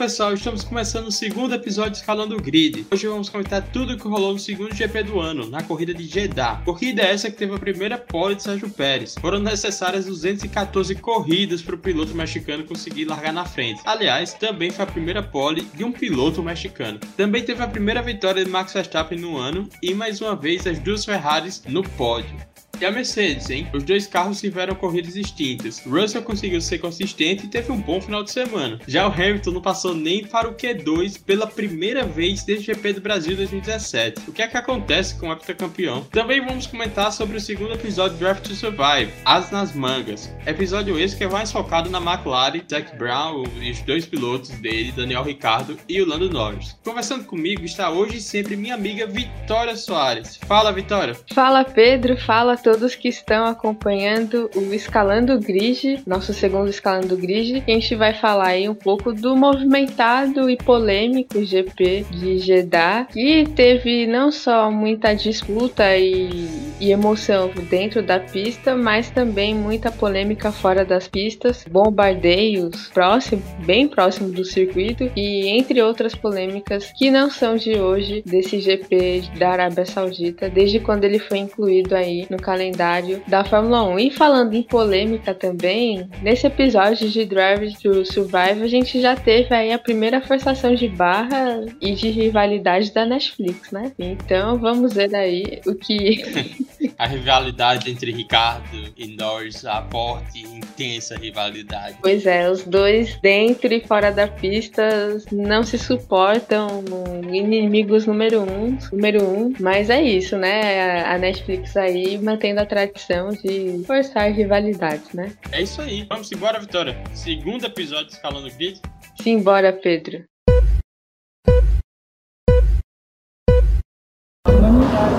pessoal, estamos começando o segundo episódio Escalando o Grid. Hoje vamos comentar tudo o que rolou no segundo GP do ano, na corrida de Jeddah. Corrida essa que teve a primeira pole de Sérgio Pérez. Foram necessárias 214 corridas para o piloto mexicano conseguir largar na frente. Aliás, também foi a primeira pole de um piloto mexicano. Também teve a primeira vitória de Max Verstappen no ano e mais uma vez as duas Ferraris no pódio e a Mercedes, hein? Os dois carros tiveram corridas distintas. Russell conseguiu ser consistente e teve um bom final de semana. Já o Hamilton não passou nem para o Q2 pela primeira vez desde o GP do Brasil 2017. O que é que acontece com o heptacampeão? Também vamos comentar sobre o segundo episódio de Draft to Survive, As nas Mangas. Episódio esse que é mais focado na McLaren, Zac Brown e os dois pilotos dele, Daniel Ricardo e o Lando Norris. Conversando comigo está hoje e sempre minha amiga Vitória Soares. Fala, Vitória. Fala, Pedro. Fala, todos que estão acompanhando o Escalando Grid, nosso segundo Escalando Grid. A gente vai falar aí um pouco do movimentado e polêmico GP de Jeddah, que teve não só muita disputa e, e emoção dentro da pista, mas também muita polêmica fora das pistas, bombardeios próximo, bem próximo do circuito e entre outras polêmicas que não são de hoje desse GP da Arábia Saudita, desde quando ele foi incluído aí no calendário calendário da Fórmula 1. E falando em polêmica também, nesse episódio de Drive to Survive, a gente já teve aí a primeira forçação de barra e de rivalidade da Netflix, né? Então vamos ver aí o que. a rivalidade entre Ricardo e Norris, a forte e intensa rivalidade. Pois é, os dois dentro e fora da pista não se suportam, inimigos número um, número um, mas é isso, né? A Netflix aí mantendo a tradição de forçar rivalidades, né? É isso aí. Vamos embora, Vitória. Segundo episódio de Escalando Grid. Simbora, Pedro.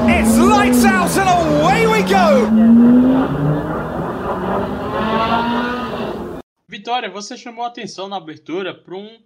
It's lights out and away we go! Vitória, você chamou a atenção na abertura para um,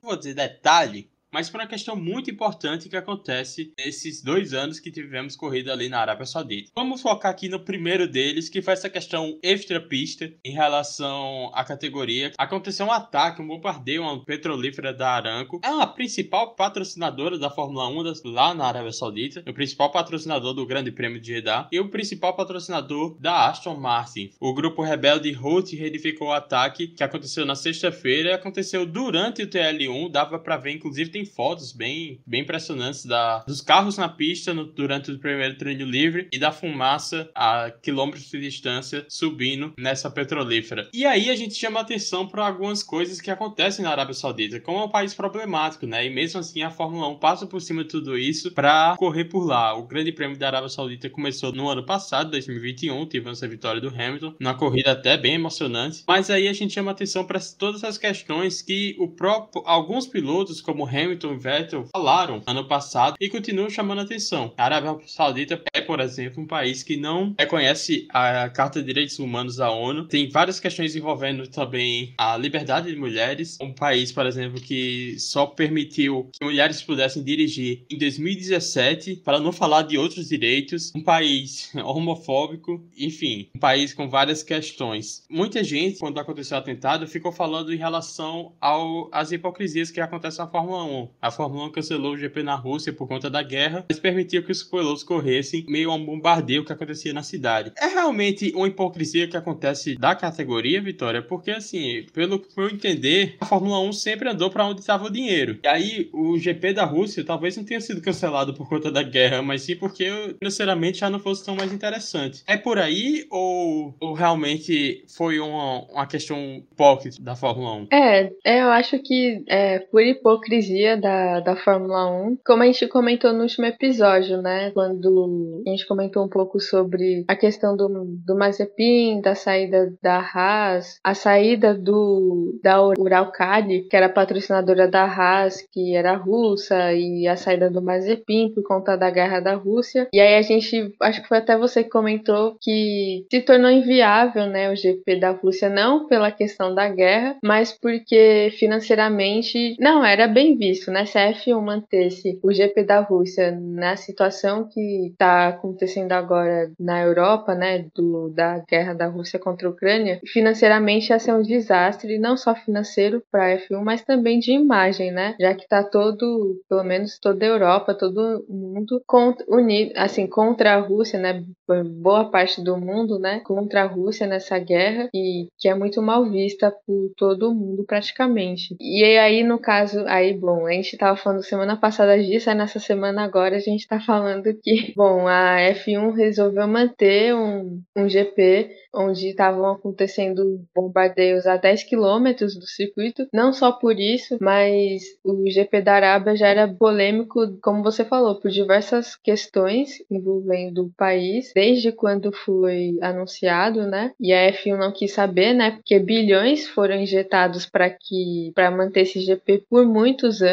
vou dizer, detalhe mas por uma questão muito importante que acontece nesses dois anos que tivemos corrida ali na Arábia Saudita. Vamos focar aqui no primeiro deles, que foi essa questão extra-pista em relação à categoria. Aconteceu um ataque, um bombardeio uma petrolífera da Aramco. É a principal patrocinadora da Fórmula 1 lá na Arábia Saudita, o principal patrocinador do Grande Prêmio de Jeddah e o principal patrocinador da Aston Martin. O grupo rebelde Houthi reedificou o ataque que aconteceu na sexta-feira e aconteceu durante o TL1, dava para ver inclusive tem fotos bem, bem impressionantes da, dos carros na pista no, durante o primeiro treino livre e da fumaça a quilômetros de distância subindo nessa petrolífera. E aí a gente chama atenção para algumas coisas que acontecem na Arábia Saudita, como é um país problemático, né? E mesmo assim a Fórmula 1 passa por cima de tudo isso para correr por lá. O Grande Prêmio da Arábia Saudita começou no ano passado, 2021, tivemos a vitória do Hamilton, numa corrida até bem emocionante. Mas aí a gente chama atenção para todas as questões que o próprio alguns pilotos, como Hamilton Hamilton e Vettel falaram ano passado e continuam chamando atenção. A Arábia Saudita é, por exemplo, um país que não reconhece a Carta de Direitos Humanos da ONU. Tem várias questões envolvendo também a liberdade de mulheres. Um país, por exemplo, que só permitiu que mulheres pudessem dirigir em 2017, para não falar de outros direitos. Um país homofóbico, enfim, um país com várias questões. Muita gente, quando aconteceu o atentado, ficou falando em relação às hipocrisias que acontecem na Fórmula 1 a Fórmula 1 cancelou o GP na Rússia por conta da guerra, mas permitiu que os pilotos corressem meio a um bombardeio que acontecia na cidade. É realmente uma hipocrisia que acontece da categoria, Vitória, porque assim, pelo que eu entender, a Fórmula 1 sempre andou para onde estava o dinheiro. E aí, o GP da Rússia talvez não tenha sido cancelado por conta da guerra, mas sim porque financeiramente já não fosse tão mais interessante. É por aí ou, ou realmente foi uma, uma questão pocket da Fórmula 1? É, eu acho que é, por hipocrisia da, da Fórmula 1. Como a gente comentou no último episódio, né? Quando a gente comentou um pouco sobre a questão do, do Mazepin, da saída da Haas, a saída do da Uralkali, que era patrocinadora da Haas, que era russa, e a saída do Mazepin por conta da guerra da Rússia. E aí a gente, acho que foi até você que comentou que se tornou inviável, né, o GP da Rússia, não pela questão da guerra, mas porque financeiramente não era bem visto isso, né? Se a F1 mantesse o GP da Rússia na situação que está acontecendo agora na Europa, né? Do, da guerra da Rússia contra a Ucrânia, financeiramente ia ser um desastre, não só financeiro para a F1, mas também de imagem, né? Já que está todo, pelo menos toda a Europa, todo mundo contra, unido, assim, contra a Rússia, né? Boa parte do mundo, né? Contra a Rússia nessa guerra e que é muito mal vista por todo mundo praticamente. E aí, no caso, aí, bom, a gente tava falando semana passada disso, aí nessa semana agora a gente tá falando que, bom, a F1 resolveu manter um, um GP onde estavam acontecendo bombardeios a 10 quilômetros do circuito. Não só por isso, mas o GP da Arábia já era polêmico, como você falou, por diversas questões envolvendo o país, desde quando foi anunciado, né? E a F1 não quis saber, né? Porque bilhões foram injetados para que para manter esse GP por muitos anos,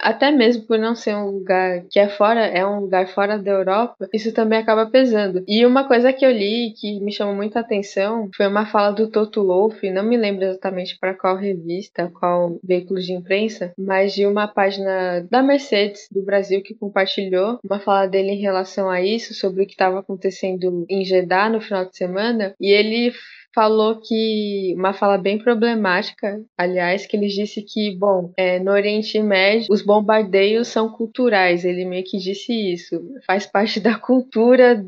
até mesmo por não ser um lugar que é fora, é um lugar fora da Europa, isso também acaba pesando. E uma coisa que eu li que me chamou muita atenção atenção foi uma fala do Toto Wolff, não me lembro exatamente para qual revista, qual veículo de imprensa, mas de uma página da Mercedes do Brasil que compartilhou uma fala dele em relação a isso, sobre o que estava acontecendo em Jeddah no final de semana, e ele falou que uma fala bem problemática, aliás, que ele disse que, bom, é, no Oriente Médio os bombardeios são culturais. Ele meio que disse isso, faz parte da cultura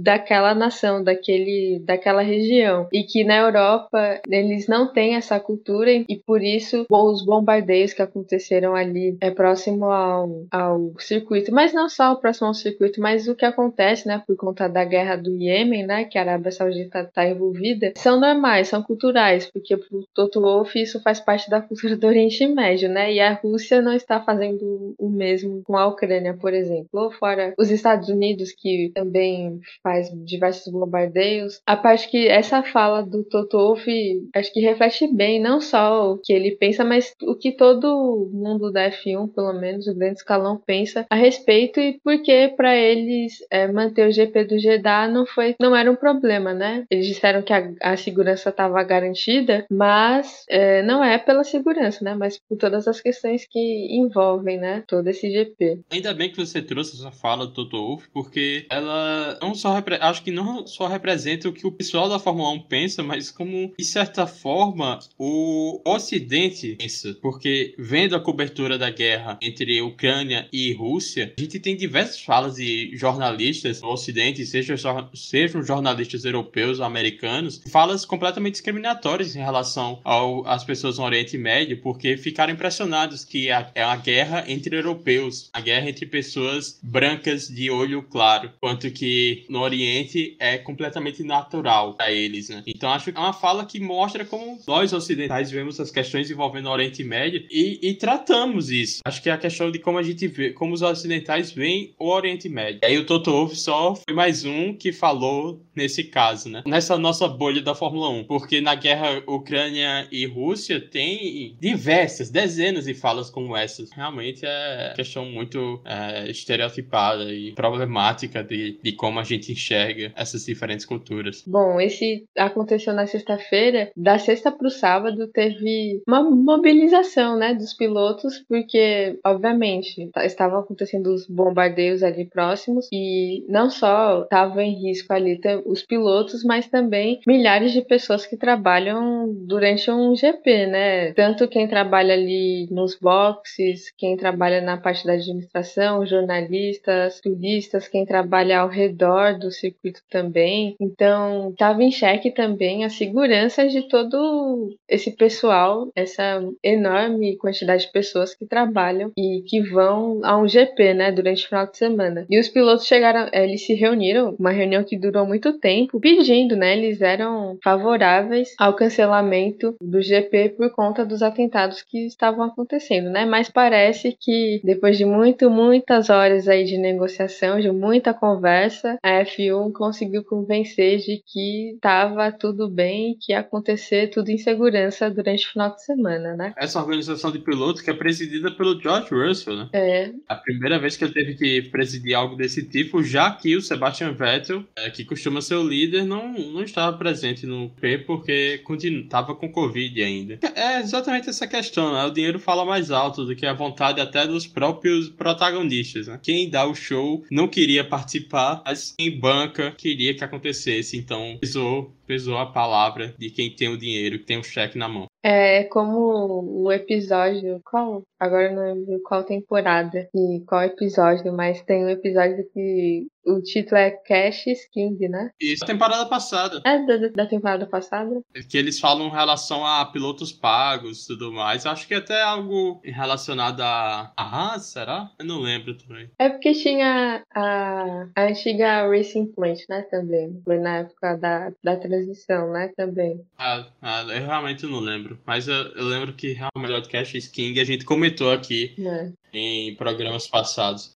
daquela nação, daquele, daquela região, e que na Europa eles não têm essa cultura e por isso os bombardeios que aconteceram ali é próximo ao, ao circuito, mas não só próximo ao circuito, mas o que acontece, né, por conta da guerra do Iêmen, né, que a Arábia Saudita está envolvida vida são normais, são culturais, porque para o Toto Wolff isso faz parte da cultura do Oriente Médio, né? E a Rússia não está fazendo o mesmo com a Ucrânia, por exemplo, ou fora os Estados Unidos que também faz diversos bombardeios. A parte que essa fala do Toto Wolff acho que reflete bem não só o que ele pensa, mas o que todo mundo da F1, pelo menos o grande escalão, pensa a respeito e porque para eles é, manter o GP do Jeddah não foi, não era um problema, né? Eles disseram que a a, segurança estava garantida, mas é, não é pela segurança, né? Mas por todas as questões que envolvem, né? Todo esse GP. Ainda bem que você trouxe essa fala do Toto Wolff, porque ela não só acho que não só representa o que o pessoal da Fórmula 1 pensa, mas como de certa forma o Ocidente pensa, porque vendo a cobertura da guerra entre Ucrânia e Rússia, a gente tem diversas falas de jornalistas no Ocidente, sejam, sejam jornalistas europeus ou americanos, falas completamente discriminatórias em relação às pessoas no Oriente Médio, porque ficaram impressionados que é uma guerra entre europeus, a guerra entre pessoas brancas de olho claro, quanto que no Oriente é completamente natural para eles, né? Então acho que é uma fala que mostra como nós ocidentais vemos as questões envolvendo o Oriente Médio e, e tratamos isso. Acho que é a questão de como a gente vê, como os ocidentais veem o Oriente Médio. E aí o Toto Wolff só foi mais um que falou nesse caso, né? Nessa nossa bolha da Fórmula 1, porque na guerra Ucrânia e Rússia tem diversas, dezenas de falas como essas. Realmente é questão muito é, estereotipada e problemática de, de como a gente enxerga essas diferentes culturas. Bom, esse aconteceu na sexta-feira. Da sexta para o sábado teve uma mobilização, né, dos pilotos, porque obviamente estavam acontecendo os bombardeios ali próximos e não só estavam em risco ali os pilotos, mas também milhares de pessoas que trabalham durante um GP, né? Tanto quem trabalha ali nos boxes, quem trabalha na parte da administração, jornalistas, turistas, quem trabalha ao redor do circuito também. Então, estava em xeque também a segurança de todo esse pessoal, essa enorme quantidade de pessoas que trabalham e que vão a um GP, né, durante o final de semana. E os pilotos chegaram, eles se reuniram, uma reunião que durou muito tempo, pedindo, né, eles eram favoráveis ao cancelamento do GP por conta dos atentados que estavam acontecendo, né? Mas parece que depois de muito, muitas horas aí de negociação, de muita conversa, a F1 conseguiu convencer de que estava tudo bem, que ia acontecer tudo em segurança durante o final de semana, né? Essa organização de pilotos que é presidida pelo George Russell, né? É. A primeira vez que ele teve que presidir algo desse tipo, já que o Sebastian Vettel, é, que costuma ser o líder, não, não estava presente presente no P porque estava com Covid ainda. É exatamente essa questão, né? O dinheiro fala mais alto do que a vontade até dos próprios protagonistas, né? Quem dá o show não queria participar, mas quem banca queria que acontecesse, então pesou, pesou a palavra de quem tem o dinheiro, que tem o cheque na mão. É como o episódio. Qual? Agora não lembro qual temporada e qual episódio, mas tem um episódio que o título é Cash King, né? Isso, temporada passada. É da, da temporada passada. Que eles falam em relação a pilotos pagos e tudo mais. Acho que é até algo relacionado a. Ah, será? Eu não lembro também. É porque tinha a, a antiga Racing Point, né? Também. Foi na época da, da transição, né? Também. Ah, ah eu realmente não lembro. Mas eu, eu lembro que realmente o Cash King a gente comentou aqui é. em programas passados.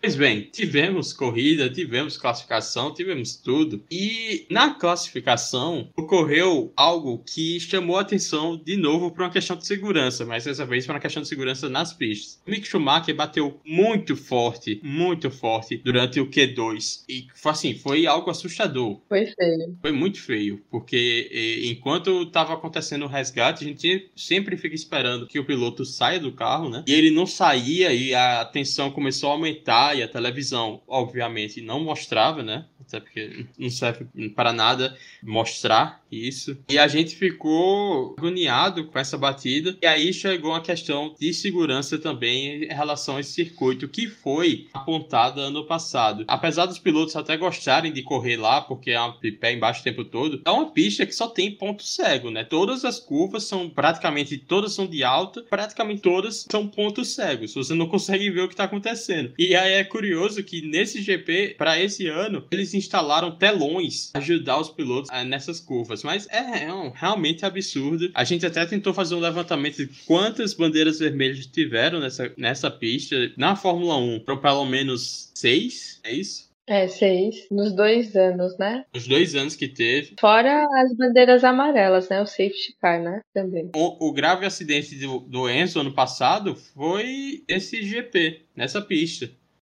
Pois bem, tivemos corrida, tivemos classificação, tivemos tudo. E na classificação ocorreu algo que chamou a atenção de novo para uma questão de segurança, mas dessa vez para uma questão de segurança nas pistas. O Mick Schumacher bateu muito forte, muito forte durante o Q2. E assim, foi algo assustador. Foi feio. Foi muito feio, porque enquanto estava acontecendo o resgate, a gente sempre fica esperando que o piloto saia do carro, né? E ele não saía e a tensão começou a aumentar e a televisão, obviamente, não mostrava, né? Até porque não serve para nada mostrar isso. E a gente ficou agoniado com essa batida. E aí chegou a questão de segurança também em relação a esse circuito que foi apontado ano passado. Apesar dos pilotos até gostarem de correr lá, porque é uma pé embaixo o tempo todo, é uma pista que só tem ponto cego, né? Todas as curvas são praticamente todas são de alta, praticamente todas são pontos cegos. Você não consegue ver o que está acontecendo. E aí é curioso que nesse GP, para esse ano, eles instalaram telões ajudar os pilotos eh, nessas curvas. Mas é, é um, realmente absurdo. A gente até tentou fazer um levantamento de quantas bandeiras vermelhas tiveram nessa, nessa pista. Na Fórmula 1, foram pelo menos seis, é isso? É, seis. Nos dois anos, né? Os dois anos que teve. Fora as bandeiras amarelas, né? O safety car, né? Também. O, o grave acidente do, do Enzo ano passado foi esse GP, nessa pista.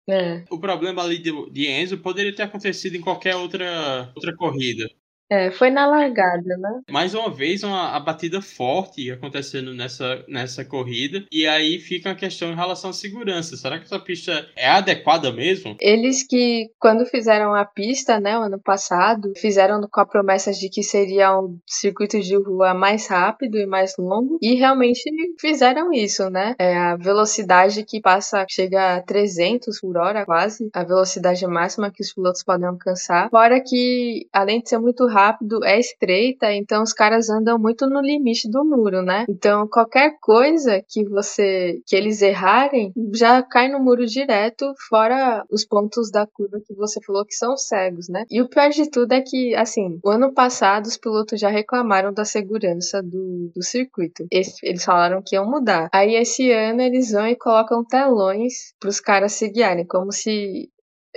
É. O problema ali de, de Enzo poderia ter acontecido em qualquer outra, outra corrida. É, foi na largada, né? Mais uma vez, uma a batida forte acontecendo nessa, nessa corrida. E aí fica a questão em relação à segurança. Será que essa pista é adequada mesmo? Eles que, quando fizeram a pista, né, o ano passado, fizeram com a promessa de que seria um circuito de rua mais rápido e mais longo. E realmente fizeram isso, né? É a velocidade que passa, chega a 300 por hora quase. A velocidade máxima que os pilotos podem alcançar. Fora que, além de ser muito rápido, rápido, é estreita, então os caras andam muito no limite do muro, né? Então qualquer coisa que você que eles errarem já cai no muro direto, fora os pontos da curva que você falou que são cegos, né? E o pior de tudo é que, assim, o ano passado os pilotos já reclamaram da segurança do, do circuito. eles falaram que iam mudar. Aí esse ano eles vão e colocam telões para os caras se guiarem, como se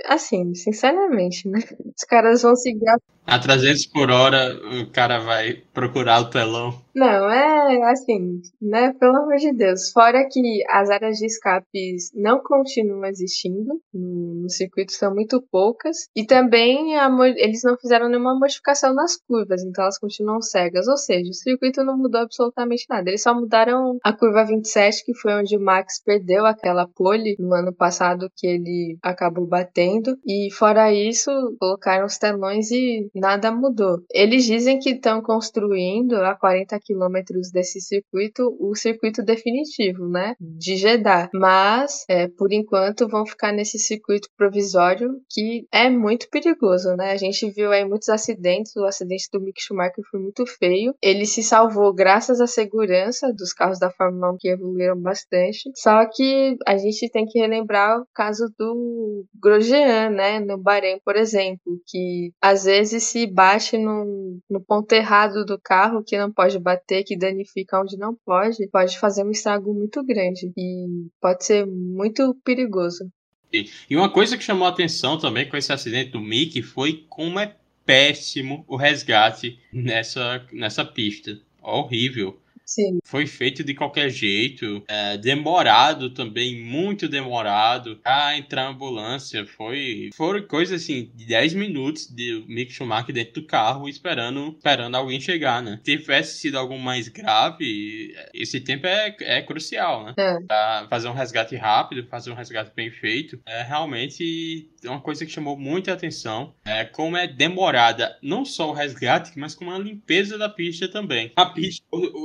assim, sinceramente, né? Os caras vão seguir a a 300 por hora, o cara vai procurar o telão. Não, é assim, né? Pelo amor de Deus. Fora que as áreas de escapes não continuam existindo no, circuito, são muito poucas. E também a, eles não fizeram nenhuma modificação nas curvas, então elas continuam cegas. Ou seja, o circuito não mudou absolutamente nada. Eles só mudaram a curva 27, que foi onde o Max perdeu aquela pole no ano passado que ele acabou batendo. E fora isso, colocaram os telões e nada mudou. Eles dizem que estão construindo a 40 quilômetros desse circuito o circuito definitivo, né? De Jeddah. Mas, é, por enquanto, vão ficar nesse circuito provisório que é muito perigoso, né? A gente viu aí muitos acidentes. O acidente do Mick Schumacher foi muito feio. Ele se salvou graças à segurança dos carros da Fórmula 1 que evoluíram bastante. Só que a gente tem que relembrar o caso do Grosjean, né? No Bahrein, por exemplo, que às vezes se bate no, no ponto errado do carro, que não pode bater, que danifica onde não pode, pode fazer um estrago muito grande e pode ser muito perigoso. E uma coisa que chamou a atenção também com esse acidente do Mickey foi como é péssimo o resgate nessa, nessa pista. Horrível. Sim. Foi feito de qualquer jeito, é, demorado também, muito demorado. A entrar na ambulância foi. Foram coisas assim, de 10 minutos de Mick Schumacher dentro do carro esperando, esperando alguém chegar, né? Se tivesse sido algo mais grave, esse tempo é, é crucial, né? É. Pra fazer um resgate rápido, fazer um resgate bem feito, é realmente uma coisa que chamou muita atenção. É como é demorada não só o resgate, mas como a limpeza da pista também. A pista,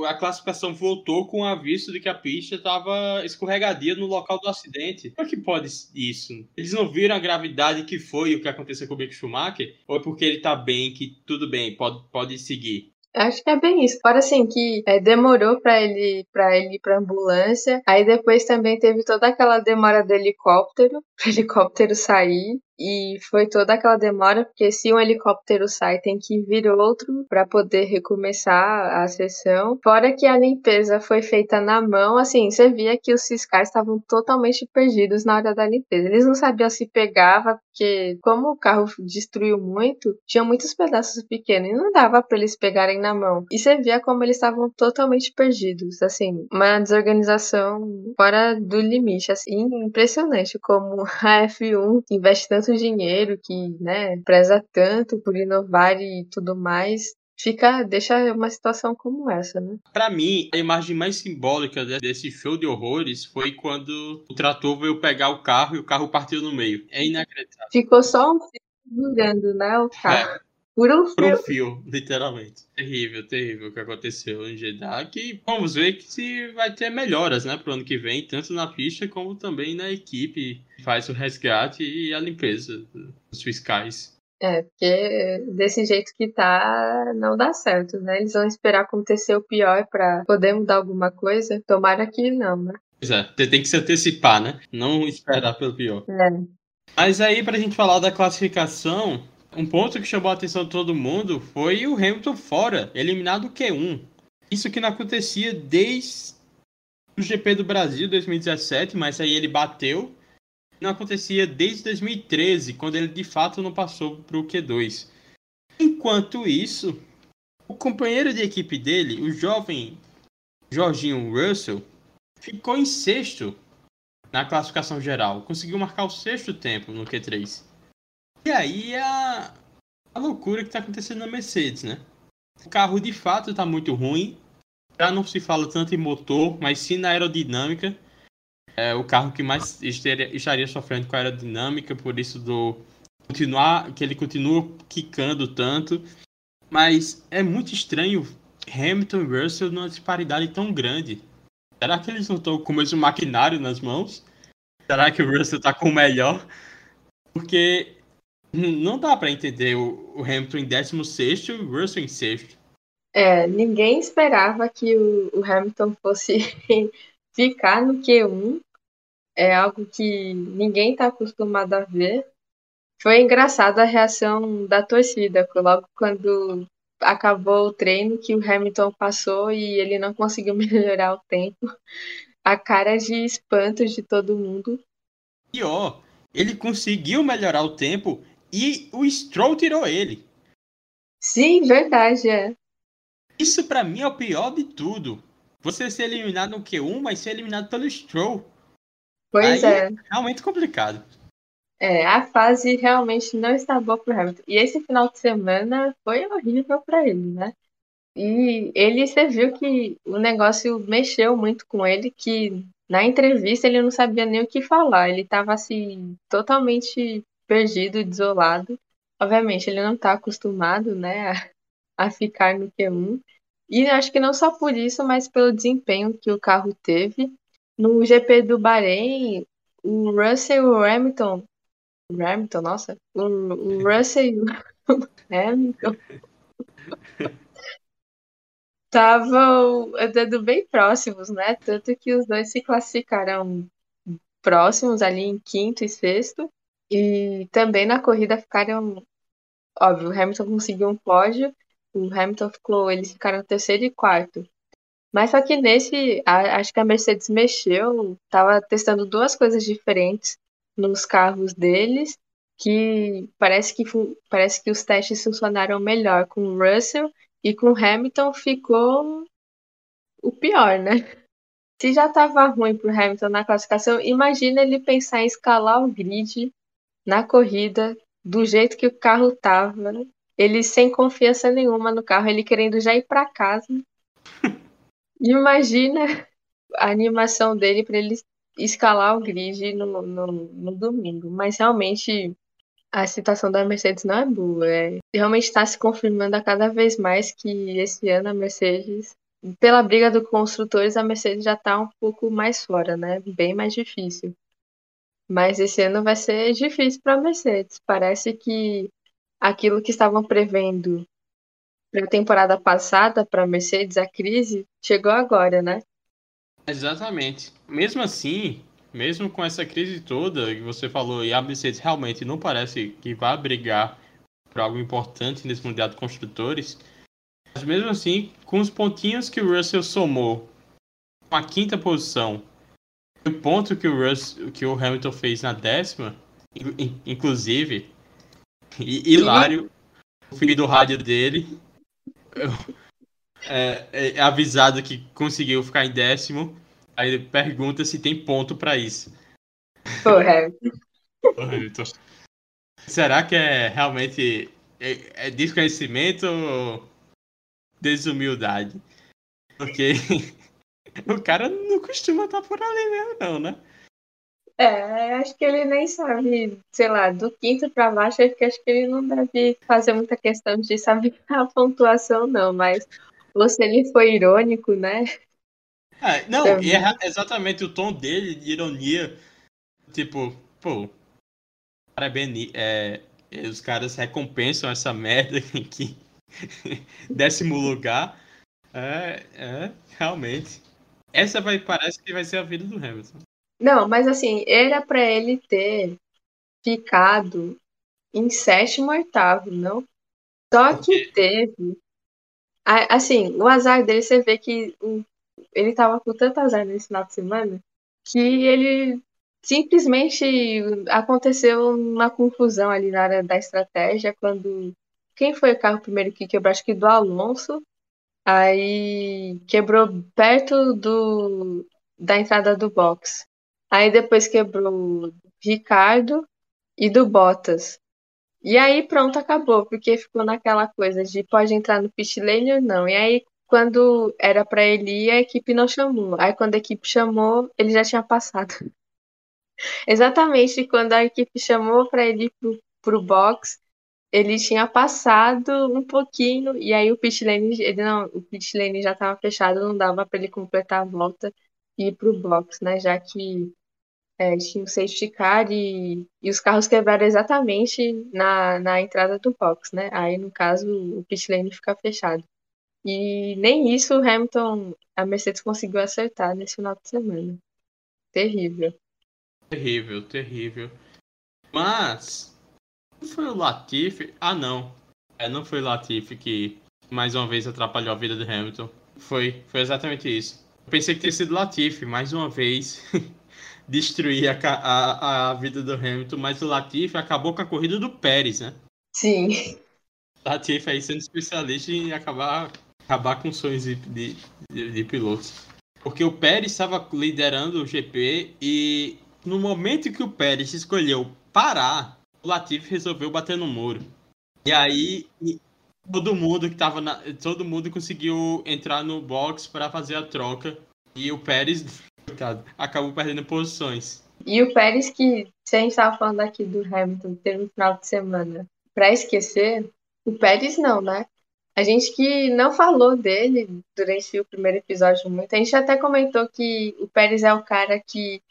a classificação voltou com aviso de que a pista estava escorregadia no local do acidente. Como é que pode isso? Eles não viram a gravidade que foi o que aconteceu com o Mick Schumacher? Ou é porque ele tá bem, que tudo bem, pode, pode seguir? Acho que é bem isso. Fora assim que é, demorou para ele para ele ir pra ambulância. Aí depois também teve toda aquela demora do helicóptero, pro helicóptero sair. E foi toda aquela demora, porque se um helicóptero sai, tem que vir outro para poder recomeçar a sessão. Fora que a limpeza foi feita na mão, assim, você via que os fiscais estavam totalmente perdidos na hora da limpeza. Eles não sabiam se pegava, porque como o carro destruiu muito, tinha muitos pedaços pequenos e não dava para eles pegarem na mão. E você via como eles estavam totalmente perdidos, assim, uma desorganização fora do limite, assim, impressionante como a F1 investe tanto dinheiro, que, né, preza tanto por inovar e tudo mais, fica deixa uma situação como essa, né? Para mim, a imagem mais simbólica desse show de horrores foi quando o trator veio pegar o carro e o carro partiu no meio. É inacreditável. Ficou só um fio segurando, né, o carro. É. Por um fio. Por um fio, literalmente. Terrível, terrível o que aconteceu em Jeddah. Que vamos ver que se vai ter melhoras, né, pro ano que vem, tanto na pista como também na equipe que faz o resgate e a limpeza dos fiscais. É, porque desse jeito que tá, não dá certo, né? Eles vão esperar acontecer o pior para poder mudar alguma coisa. Tomara que não, né? Pois é, tem que se antecipar, né? Não esperar pelo pior. É. Mas aí, pra gente falar da classificação, um ponto que chamou a atenção de todo mundo foi o Hamilton fora, eliminado Q1. Isso que não acontecia desde o GP do Brasil 2017, mas aí ele bateu. Não acontecia desde 2013, quando ele de fato não passou para o Q2. Enquanto isso, o companheiro de equipe dele, o jovem Jorginho Russell, ficou em sexto na classificação geral. Conseguiu marcar o sexto tempo no Q3. E aí a, a loucura que está acontecendo na Mercedes, né? O carro de fato está muito ruim. Já não se fala tanto em motor, mas sim na aerodinâmica. É o carro que mais estaria, estaria sofrendo com a aerodinâmica, por isso do continuar que ele continua quicando tanto. Mas é muito estranho Hamilton e Russell numa disparidade tão grande. Será que eles não estão com o mesmo maquinário nas mãos? Será que o Russell está com o melhor? Porque não dá para entender o, Hamilton em 16 e o Russell em sexto. É, ninguém esperava que o Hamilton fosse ficar no Q1. É algo que ninguém está acostumado a ver. Foi engraçada a reação da torcida, logo quando acabou o treino, que o Hamilton passou e ele não conseguiu melhorar o tempo. A cara de espanto de todo mundo. Pior, ele conseguiu melhorar o tempo e o Stroll tirou ele. Sim, verdade, é. Isso para mim é o pior de tudo. Você ser eliminado no Q1, mas ser eliminado pelo Stroll. Pois Aí é. é. Realmente complicado. É, a fase realmente não está boa pro Hamilton. E esse final de semana foi horrível para ele, né? E ele, você viu que o negócio mexeu muito com ele, que na entrevista ele não sabia nem o que falar. Ele estava assim, totalmente perdido, desolado. Obviamente, ele não está acostumado, né, a, a ficar no Q1. E acho que não só por isso, mas pelo desempenho que o carro teve. No GP do Bahrein, o Russell e o Hamilton. Hamilton, nossa. O, o Russell e o Hamilton. Estavam andando bem próximos, né? Tanto que os dois se classificaram próximos ali em quinto e sexto. E também na corrida ficaram. Óbvio, o Hamilton conseguiu um pódio, o Hamilton ficou. Eles ficaram terceiro e quarto. Mas só que nesse, a, acho que a Mercedes mexeu, tava testando duas coisas diferentes nos carros deles, que parece que parece que os testes funcionaram melhor com o Russell e com o Hamilton ficou o pior, né? Se já estava ruim para o Hamilton na classificação, imagina ele pensar em escalar o grid na corrida do jeito que o carro estava, ele sem confiança nenhuma no carro, ele querendo já ir para casa. imagina a animação dele para ele escalar o grid no, no, no, domingo. Mas realmente a situação da Mercedes não é boa. É, realmente está se confirmando a cada vez mais que esse ano a Mercedes, pela briga dos construtores, a Mercedes já está um pouco mais fora, né? Bem mais difícil. Mas esse ano vai ser difícil para a Mercedes. Parece que aquilo que estavam prevendo para a temporada passada para Mercedes, a crise, chegou agora, né? Exatamente. Mesmo assim, mesmo com essa crise toda que você falou, e a Mercedes realmente não parece que vai brigar por algo importante nesse Mundial de Construtores, mas mesmo assim, com os pontinhos que o Russell somou, com a quinta posição, o ponto que o, Russell, que o Hamilton fez na décima, inclusive, hilário, o filho do rádio dele, é, é, avisado que conseguiu ficar em décimo. Aí ele pergunta se tem ponto para isso. Hamilton. Será que é realmente é, é desconhecimento ou desumildade? Porque o cara não costuma estar por ali mesmo, não, né? É, acho que ele nem sabe, sei lá, do quinto para baixo, acho que, acho que ele não deve fazer muita questão de saber a pontuação, não, mas você ele foi irônico, né? É, não, é, é exatamente o tom dele de ironia. Tipo, pô, parabéns, é, os caras recompensam essa merda aqui. Décimo lugar. É, é, realmente. Essa vai, parece que vai ser a vida do Hamilton. Não, mas assim, era para ele ter ficado em sétimo oitavo, não? Só que teve. Assim, o azar dele, você vê que ele tava com tanto azar nesse final de semana que ele simplesmente aconteceu uma confusão ali na área da estratégia quando quem foi o carro primeiro que quebrou? Acho que do Alonso. Aí quebrou perto do da entrada do box. Aí depois quebrou Ricardo e do Bottas. E aí pronto, acabou, porque ficou naquela coisa de pode entrar no pit lane ou não. E aí quando era para ele ir, a equipe não chamou. Aí quando a equipe chamou, ele já tinha passado. Exatamente quando a equipe chamou para ele ir pro, pro box, ele tinha passado um pouquinho e aí o pit lane, ele não, o pit lane já estava fechado, não dava para ele completar a volta e ir pro box, né? Já que é, tinha o safety car e, e os carros quebraram exatamente na, na entrada do box, né? Aí, no caso, o pit lane fica fechado. E nem isso o Hamilton, a Mercedes conseguiu acertar nesse final de semana. Terrível. Terrível, terrível. Mas, não foi o Latifi? Ah, não. É, não foi o Latifi que mais uma vez atrapalhou a vida do Hamilton. Foi, foi exatamente isso. Eu pensei que tinha sido Latifi, mais uma vez. destruir a, a, a vida do Hamilton, mas o Latifi acabou com a corrida do Pérez, né? Sim. Latifi aí sendo especialista em acabar, acabar com sonhos de, de, de, pilotos. Porque o Pérez estava liderando o GP e no momento que o Pérez escolheu parar, o Latifi resolveu bater no muro. E aí todo mundo que tava na, todo mundo conseguiu entrar no box para fazer a troca e o Pérez Coitado. Acabou perdendo posições. E o Pérez, que se a gente estava falando aqui do Hamilton ter um final de semana para esquecer, o Pérez não, né? A gente que não falou dele durante o primeiro episódio muito, a gente até comentou que o Pérez é o cara que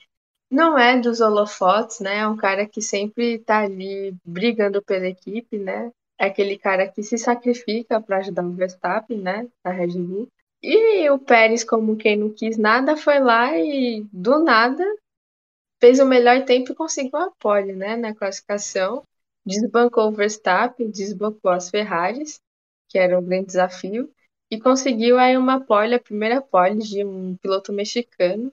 não é dos holofotes, né? É um cara que sempre tá ali brigando pela equipe, né? É aquele cara que se sacrifica para ajudar o Verstappen, né? A Red Bull. E o Pérez, como quem não quis nada, foi lá e do nada fez o melhor tempo e conseguiu a pole, né, na classificação. Desbancou o Verstappen, desbancou as Ferraris, que era um grande desafio, e conseguiu aí uma pole, a primeira pole de um piloto mexicano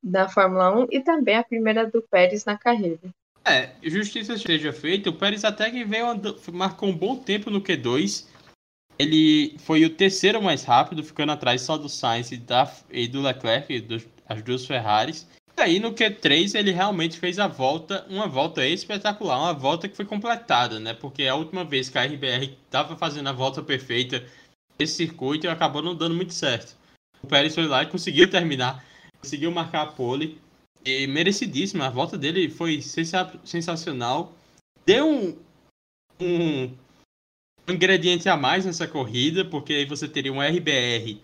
da Fórmula 1 e também a primeira do Pérez na carreira. É, justiça esteja feita, o Pérez até que veio marcou um bom tempo no Q2 Ele foi o terceiro mais rápido, ficando atrás só do Sainz e, da, e do Leclerc, dos, as duas Ferraris. E aí no Q3 ele realmente fez a volta, uma volta espetacular, uma volta que foi completada, né? Porque a última vez que a RBR estava fazendo a volta perfeita esse circuito acabou não dando muito certo. O Pérez foi lá e conseguiu terminar, conseguiu marcar a pole e merecidíssima. A volta dele foi sensacional. Deu um, um, um ingrediente a mais nessa corrida, porque aí você teria um RBR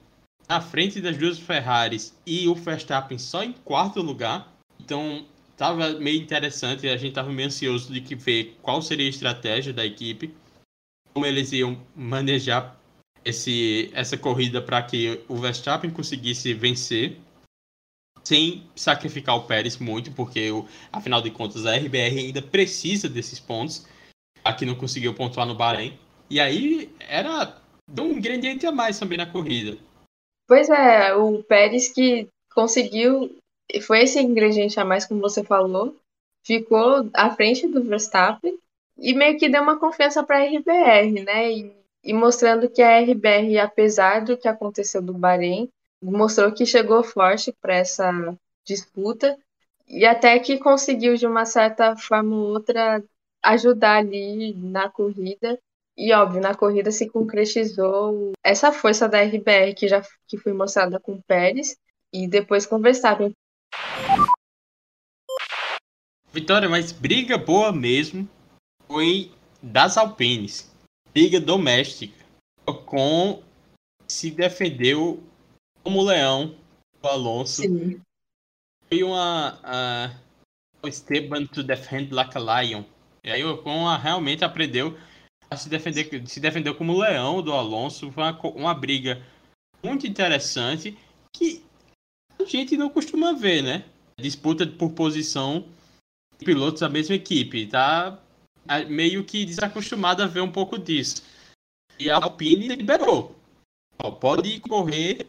na frente das duas Ferraris e o Verstappen só em quarto lugar. Então estava meio interessante, a gente estava meio ansioso de que ver qual seria a estratégia da equipe, como eles iam manejar esse, essa corrida para que o Verstappen conseguisse vencer sem sacrificar o Pérez muito, porque afinal de contas a RBR ainda precisa desses pontos, aqui não conseguiu pontuar no Bahrein. E aí era um ingrediente a mais também na corrida. Pois é, o Pérez que conseguiu, foi esse ingrediente a mais, como você falou, ficou à frente do Verstappen e meio que deu uma confiança para a RBR, né? E, e, mostrando que a RBR, apesar do que aconteceu do Bahrein, mostrou que chegou forte para essa disputa e até que conseguiu, de uma certa forma ou outra, ajudar ali na corrida e óbvio, na corrida se concretizou essa força da RBR que já que foi mostrada com o Pérez e depois com o Verstappen. Vitória, mas briga boa mesmo foi das Alpines. Briga doméstica. Com se defendeu como leão o Alonso. Sim. Foi uma uh, Esteban to defend like a lion. E aí o Ocon realmente aprendeu se defender, se defendeu como leão do Alonso. Foi uma, uma briga muito interessante que a gente não costuma ver, né? Disputa por posição de pilotos da mesma equipe. Tá meio que desacostumado a ver um pouco disso. E a Alpine liberou. Ó, pode correr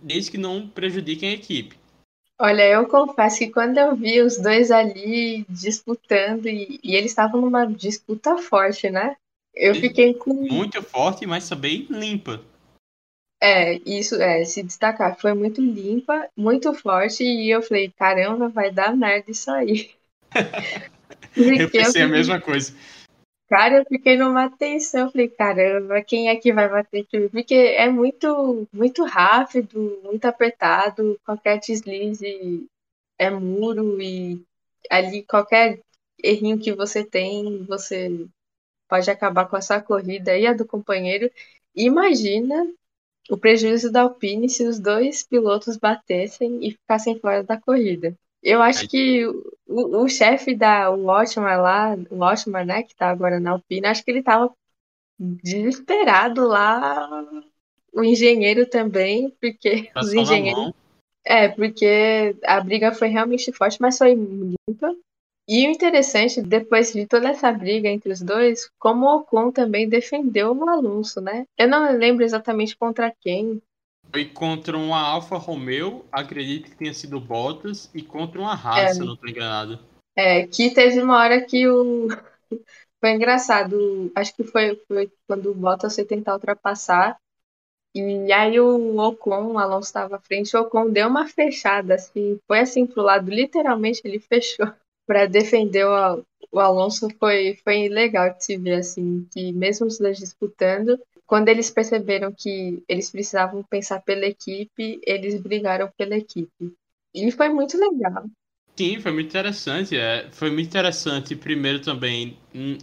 desde que não prejudiquem a equipe. Olha, eu confesso que quando eu vi os dois ali disputando, e, e eles estavam numa disputa forte, né? Eu fiquei com. Muito forte, mas também limpa. É, isso é, se destacar. Foi muito limpa, muito forte, e eu falei, caramba, vai dar merda isso aí. eu pensei eu a mesma coisa. Cara, eu fiquei numa tensão, falei, caramba, quem é que vai bater aqui? Porque é muito, muito rápido, muito apertado, qualquer deslize é muro e ali qualquer errinho que você tem, você pode acabar com essa corrida e a do companheiro. Imagina o prejuízo da Alpine se os dois pilotos batessem e ficassem fora da corrida. Eu acho que o, o chefe da o lá, o Otmar, né, que tá agora na Alpine, acho que ele tava desesperado lá. O engenheiro também, porque Passou os engenheiros. É, porque a briga foi realmente forte, mas foi limpa. E o interessante, depois de toda essa briga entre os dois, como o Ocon também defendeu o Alonso, né? Eu não lembro exatamente contra quem. Foi contra uma Alfa Romeo, acredito que tenha sido Bottas, e contra uma Haas, é, se não estou enganado. É, que teve uma hora que o. foi engraçado, acho que foi, foi quando o Bottas foi tentar ultrapassar. E aí o Ocon, o Alonso estava à frente, o Ocon deu uma fechada, assim, foi assim pro lado, literalmente ele fechou para defender o, o Alonso foi, foi legal de se ver assim, que mesmo os dois disputando, quando eles perceberam que eles precisavam pensar pela equipe, eles brigaram pela equipe. E foi muito legal. Sim, foi muito interessante. É, foi muito interessante, primeiro também, um,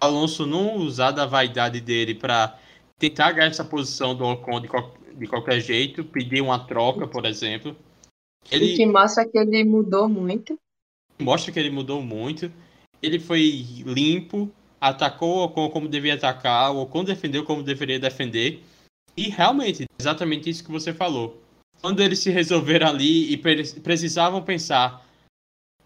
Alonso não usar da vaidade dele para tentar ganhar essa posição do Ocon de, de qualquer jeito, pedir uma troca, por exemplo. Ele... que mostra que ele mudou muito mostra que ele mudou muito. Ele foi limpo, atacou o Ocon como devia atacar, o Ocon defendeu como deveria defender. E realmente, exatamente isso que você falou. Quando eles se resolveram ali e precisavam pensar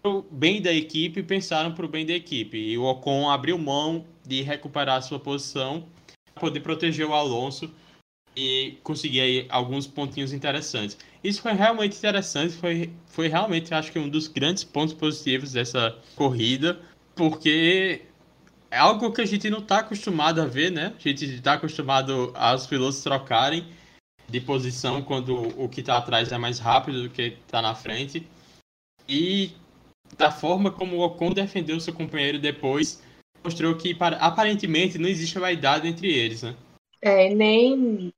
pro bem da equipe, pensaram pro bem da equipe. E o Ocon abriu mão de recuperar a sua posição poder proteger o Alonso e conseguir alguns pontinhos interessantes. Isso foi realmente interessante, foi, foi realmente, acho que um dos grandes pontos positivos dessa corrida, porque é algo que a gente não está acostumado a ver, né? A gente está acostumado aos pilotos trocarem de posição quando o que está atrás é mais rápido do que está na frente. E da forma como o Ocon defendeu seu companheiro depois, mostrou que aparentemente não existe vaidade entre eles, né? É, nem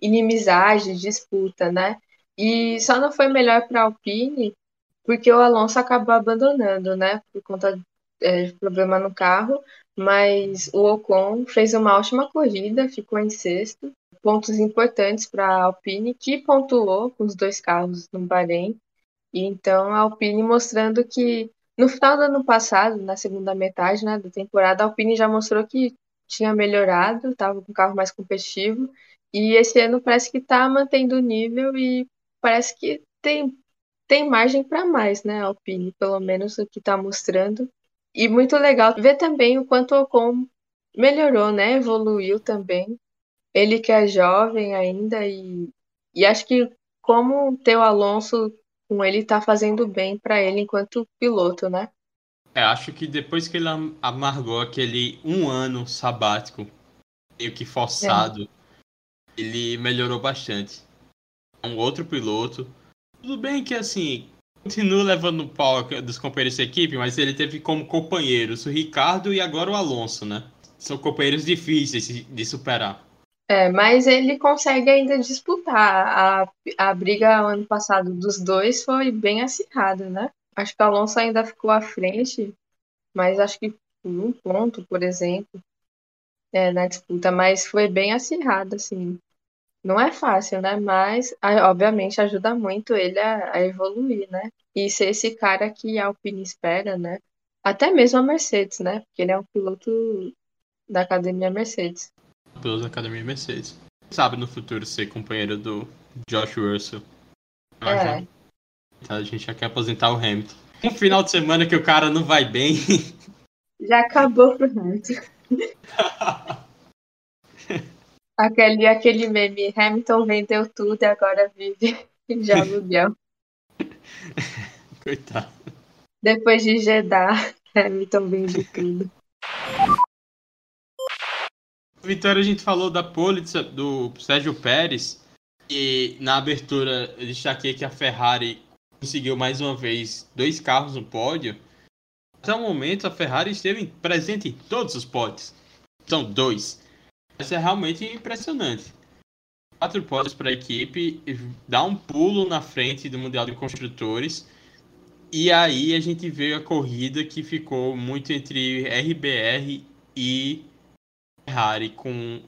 inimizade, disputa, né? E só não foi melhor para a Alpine porque o Alonso acabou abandonando, né? Por conta é, de problema no carro. Mas o Ocon fez uma ótima corrida, ficou em sexto. Pontos importantes para a Alpine, que pontuou com os dois carros no Bahrein. E então a Alpine mostrando que no final do ano passado, na segunda metade né, da temporada, a Alpine já mostrou que tinha melhorado, estava com um carro mais competitivo. E esse ano parece que está mantendo o nível e parece que tem tem margem para mais, né, Alpine, pelo menos o que está mostrando. E muito legal ver também o quanto o Ocon melhorou, né, evoluiu também. Ele que é jovem ainda e, e acho que como ter o Alonso com ele tá fazendo bem para ele enquanto piloto, né? É, acho que depois que ele amargou aquele um ano sabático, meio que forçado, é. ele melhorou bastante. Um outro piloto, tudo bem que assim, continua levando o pau dos companheiros de equipe, mas ele teve como companheiros o Ricardo e agora o Alonso, né? São companheiros difíceis de superar. É, mas ele consegue ainda disputar. A, a briga ano passado dos dois foi bem acirrada, né? Acho que o Alonso ainda ficou à frente, mas acho que por um ponto, por exemplo, é, na disputa, mas foi bem acirrada, assim. Não é fácil, né? Mas, obviamente, ajuda muito ele a, a evoluir, né? E ser esse cara que a Alpine espera, né? Até mesmo a Mercedes, né? Porque ele é um piloto da academia Mercedes. Piloto da academia Mercedes. Sabe no futuro ser companheiro do Josh Russell. É. Então a gente já quer aposentar o Hamilton. Um final de semana que o cara não vai bem. Já acabou pro Hamilton. Aquele, aquele meme, Hamilton vendeu tudo e agora vive de aluguel. Coitado. Depois de Jeddah, Hamilton vende tudo. Vitória, a gente falou da pole do Sérgio Pérez. E na abertura eu destaquei que a Ferrari conseguiu mais uma vez dois carros no pódio. Até o momento a Ferrari esteve presente em todos os pódios. São dois. Isso é realmente impressionante. Quatro pódios para a equipe, dá um pulo na frente do Mundial de Construtores. E aí a gente vê a corrida que ficou muito entre RBR e Ferrari, com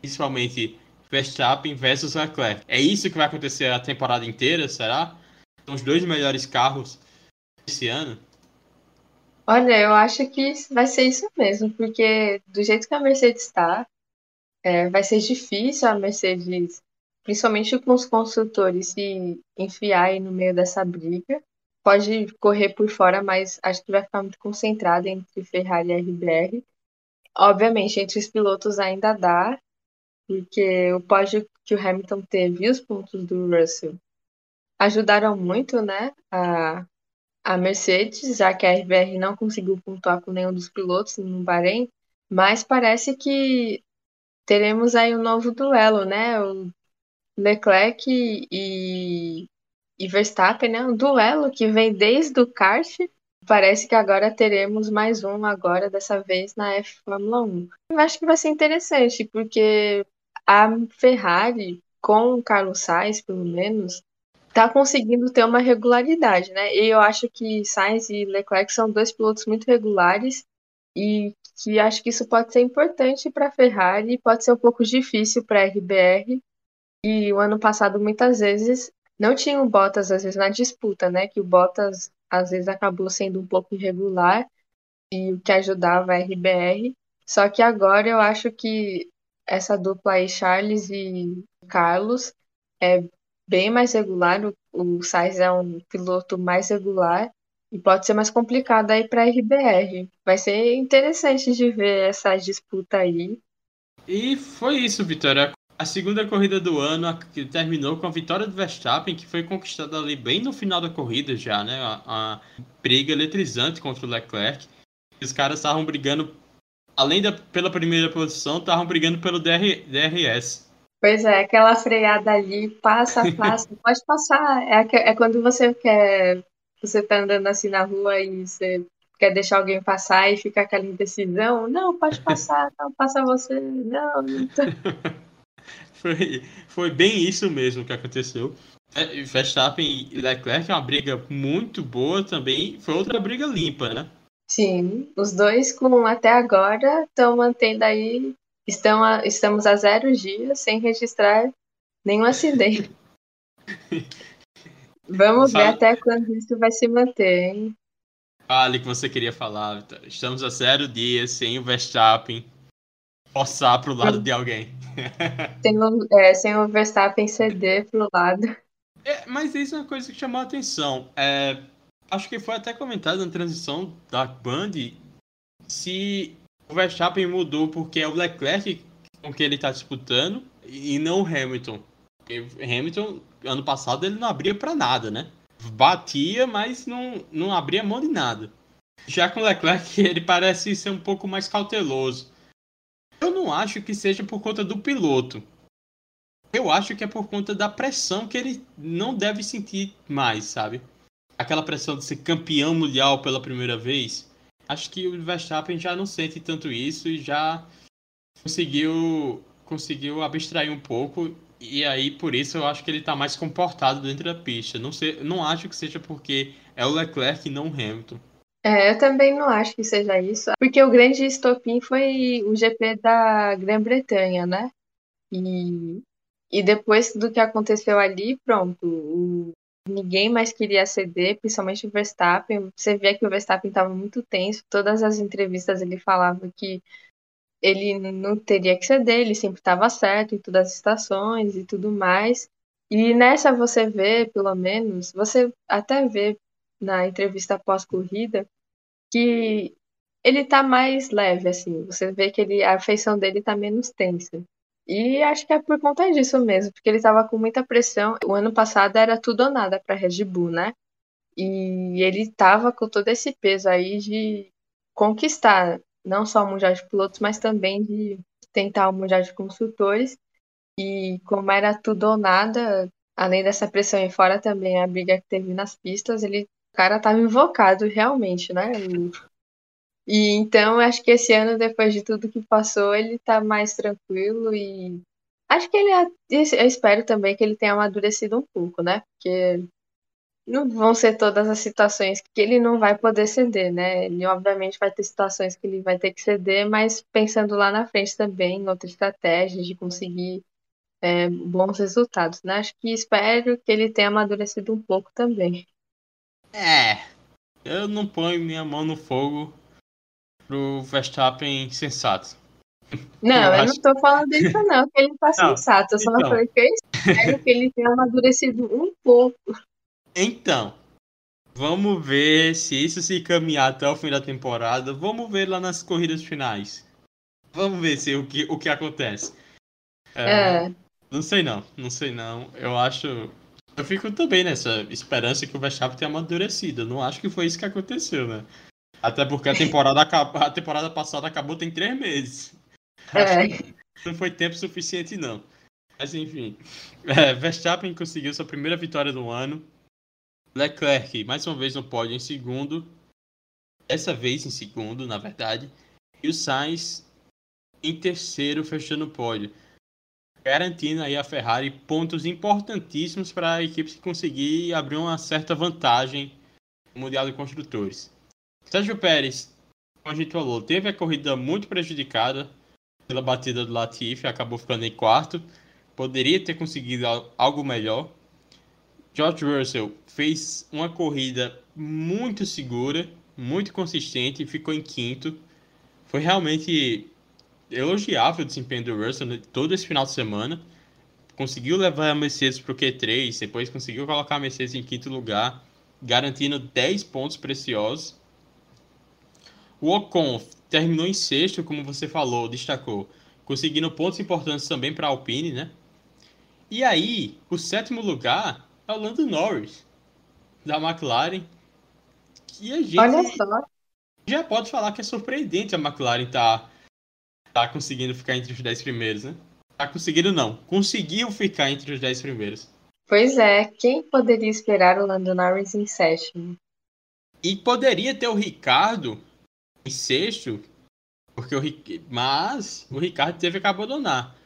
principalmente Verstappen versus Leclerc. É isso que vai acontecer a temporada inteira, será? São os dois melhores carros esse ano? Olha, eu acho que vai ser isso mesmo, porque do jeito que a Mercedes está, é, vai ser difícil a Mercedes, principalmente com os construtores, se enfiar aí no meio dessa briga. Pode correr por fora, mas acho que vai ficar muito concentrada entre Ferrari e RBR. Obviamente, entre os pilotos ainda dá, porque o pódio que o Hamilton teve e os pontos do Russell ajudaram muito, né, a, a Mercedes, já que a RBR não conseguiu pontuar com nenhum dos pilotos no Bahrein, mas parece que teremos aí um novo duelo, né? O Leclerc e, e Verstappen, né? Um duelo que vem desde o kart. Parece que agora teremos mais um agora, dessa vez na F Fórmula 1. Eu acho que vai ser interessante, porque a Ferrari, com o Carlos Sainz, pelo menos, tá conseguindo ter uma regularidade, né? E eu acho que Sainz e Leclerc são dois pilotos muito regulares e que acho que isso pode ser importante para a Ferrari, pode ser um pouco difícil para a RBR. E o ano passado, muitas vezes, não tinha o Bottas, às vezes, na disputa, né? Que o Bottas, às vezes, acabou sendo um pouco irregular e o que ajudava a RBR. Só que agora eu acho que essa dupla aí, Charles e Carlos, é bem mais regular. O, o Sainz é um piloto mais regular e pode ser mais complicado aí para a RBR. Vai ser interessante de ver essa disputa aí. E foi isso, Vitória. A segunda corrida do ano que terminou com a vitória do Verstappen, que foi conquistada ali bem no final da corrida já, né? A, a briga eletrizante contra o Leclerc. Os caras estavam brigando além da pela primeira posição, estavam brigando pelo DR, DRS. Pois é, aquela freada ali, passa, passa, pode passar. É, é quando você quer, você tá andando assim na rua e você quer deixar alguém passar e fica aquela indecisão. Não, pode passar, não, passa você, não. foi, foi bem isso mesmo que aconteceu. É, Verstappen e Leclerc é uma briga muito boa também. Foi outra briga limpa, né? Sim, os dois com até agora estão mantendo aí Estão a, estamos a zero dias sem registrar nenhum acidente. Vamos ver até quando isso vai se manter, hein? Fale que você queria falar, Vitor. Estamos a zero dias sem o Verstappen forçar pro lado de alguém. Sem o, é, sem o Verstappen ceder pro lado. É, mas isso é uma coisa que chamou a atenção. É, acho que foi até comentado na transição da Band se o Verstappen mudou porque é o Leclerc com que ele está disputando e não o Hamilton. Porque Hamilton, ano passado, ele não abria para nada, né? Batia, mas não, não abria mão de nada. Já com o Leclerc, ele parece ser um pouco mais cauteloso. Eu não acho que seja por conta do piloto. Eu acho que é por conta da pressão que ele não deve sentir mais, sabe? Aquela pressão de ser campeão mundial pela primeira vez acho que o Verstappen já não sente tanto isso e já conseguiu conseguiu abstrair um pouco e aí por isso eu acho que ele está mais comportado dentro da pista. Não sei, não acho que seja porque é o Leclerc e não o Hamilton. É, eu também não acho que seja isso, porque o grande estopim foi o GP da Grã-Bretanha, né? E, e depois do que aconteceu ali, pronto, o, ninguém mais queria ceder, principalmente o Verstappen. Você via que o Verstappen estava muito tenso. Todas as entrevistas ele falava que ele não teria que ceder, ele sempre estava certo em todas as estações e tudo mais. E nessa você vê, pelo menos, você até vê na entrevista pós-corrida que ele tá mais leve, assim. Você vê que ele, a feição dele tá menos tensa. E acho que é por conta disso mesmo, porque ele estava com muita pressão. O ano passado era tudo ou nada para Red Bull, né? E ele estava com todo esse peso aí de conquistar não só o Mundial de Pilotos, mas também de tentar o Mundial de Construtores. E como era tudo ou nada, além dessa pressão e fora também a briga que teve nas pistas, ele, o cara estava invocado realmente, né? E então acho que esse ano, depois de tudo que passou, ele tá mais tranquilo e acho que ele eu espero também que ele tenha amadurecido um pouco, né? Porque não vão ser todas as situações que ele não vai poder ceder, né? Ele obviamente vai ter situações que ele vai ter que ceder, mas pensando lá na frente também em outras estratégias de conseguir é, bons resultados, né? Acho que espero que ele tenha amadurecido um pouco também. É, eu não ponho minha mão no fogo pro Verstappen sensato. Não, eu, eu acho... não tô falando disso não, que ele tá não, sensato. Eu só então... falei que eu espero que ele tenha amadurecido um pouco. Então, vamos ver se isso se caminhar até o fim da temporada. Vamos ver lá nas corridas finais. Vamos ver se o que, o que acontece. É, é. Não sei não, não sei não. Eu acho. Eu fico também nessa esperança que o Verstappen tenha amadurecido. Eu não acho que foi isso que aconteceu, né? Até porque a temporada, a temporada passada acabou tem três meses. É. Não foi tempo suficiente, não. Mas enfim. É, Verstappen conseguiu sua primeira vitória do ano. Leclerc, mais uma vez no pódio em segundo. Dessa vez em segundo, na verdade. E o Sainz em terceiro, fechando o pódio. Garantindo aí a Ferrari pontos importantíssimos para a equipe conseguir abrir uma certa vantagem no Mundial de Construtores. Sérgio Pérez, como a gente falou, teve a corrida muito prejudicada pela batida do Latifi, acabou ficando em quarto. Poderia ter conseguido algo melhor. George Russell fez uma corrida muito segura, muito consistente ficou em quinto. Foi realmente elogiável o desempenho do Russell todo esse final de semana. Conseguiu levar a Mercedes para o Q3, depois conseguiu colocar a Mercedes em quinto lugar, garantindo 10 pontos preciosos. O Ocon terminou em sexto, como você falou, destacou, conseguindo pontos importantes também para a Alpine, né? E aí, o sétimo lugar é o Lando Norris, da McLaren. Que a gente Olha só. já pode falar que é surpreendente a McLaren estar tá tá conseguindo ficar entre os 10 primeiros, né? Tá conseguindo não, conseguiu ficar entre os 10 primeiros. Pois é, quem poderia esperar o Lando Norris em sétimo? E poderia ter o Ricardo em sexto, porque o mas o Ricardo teve que abandonar.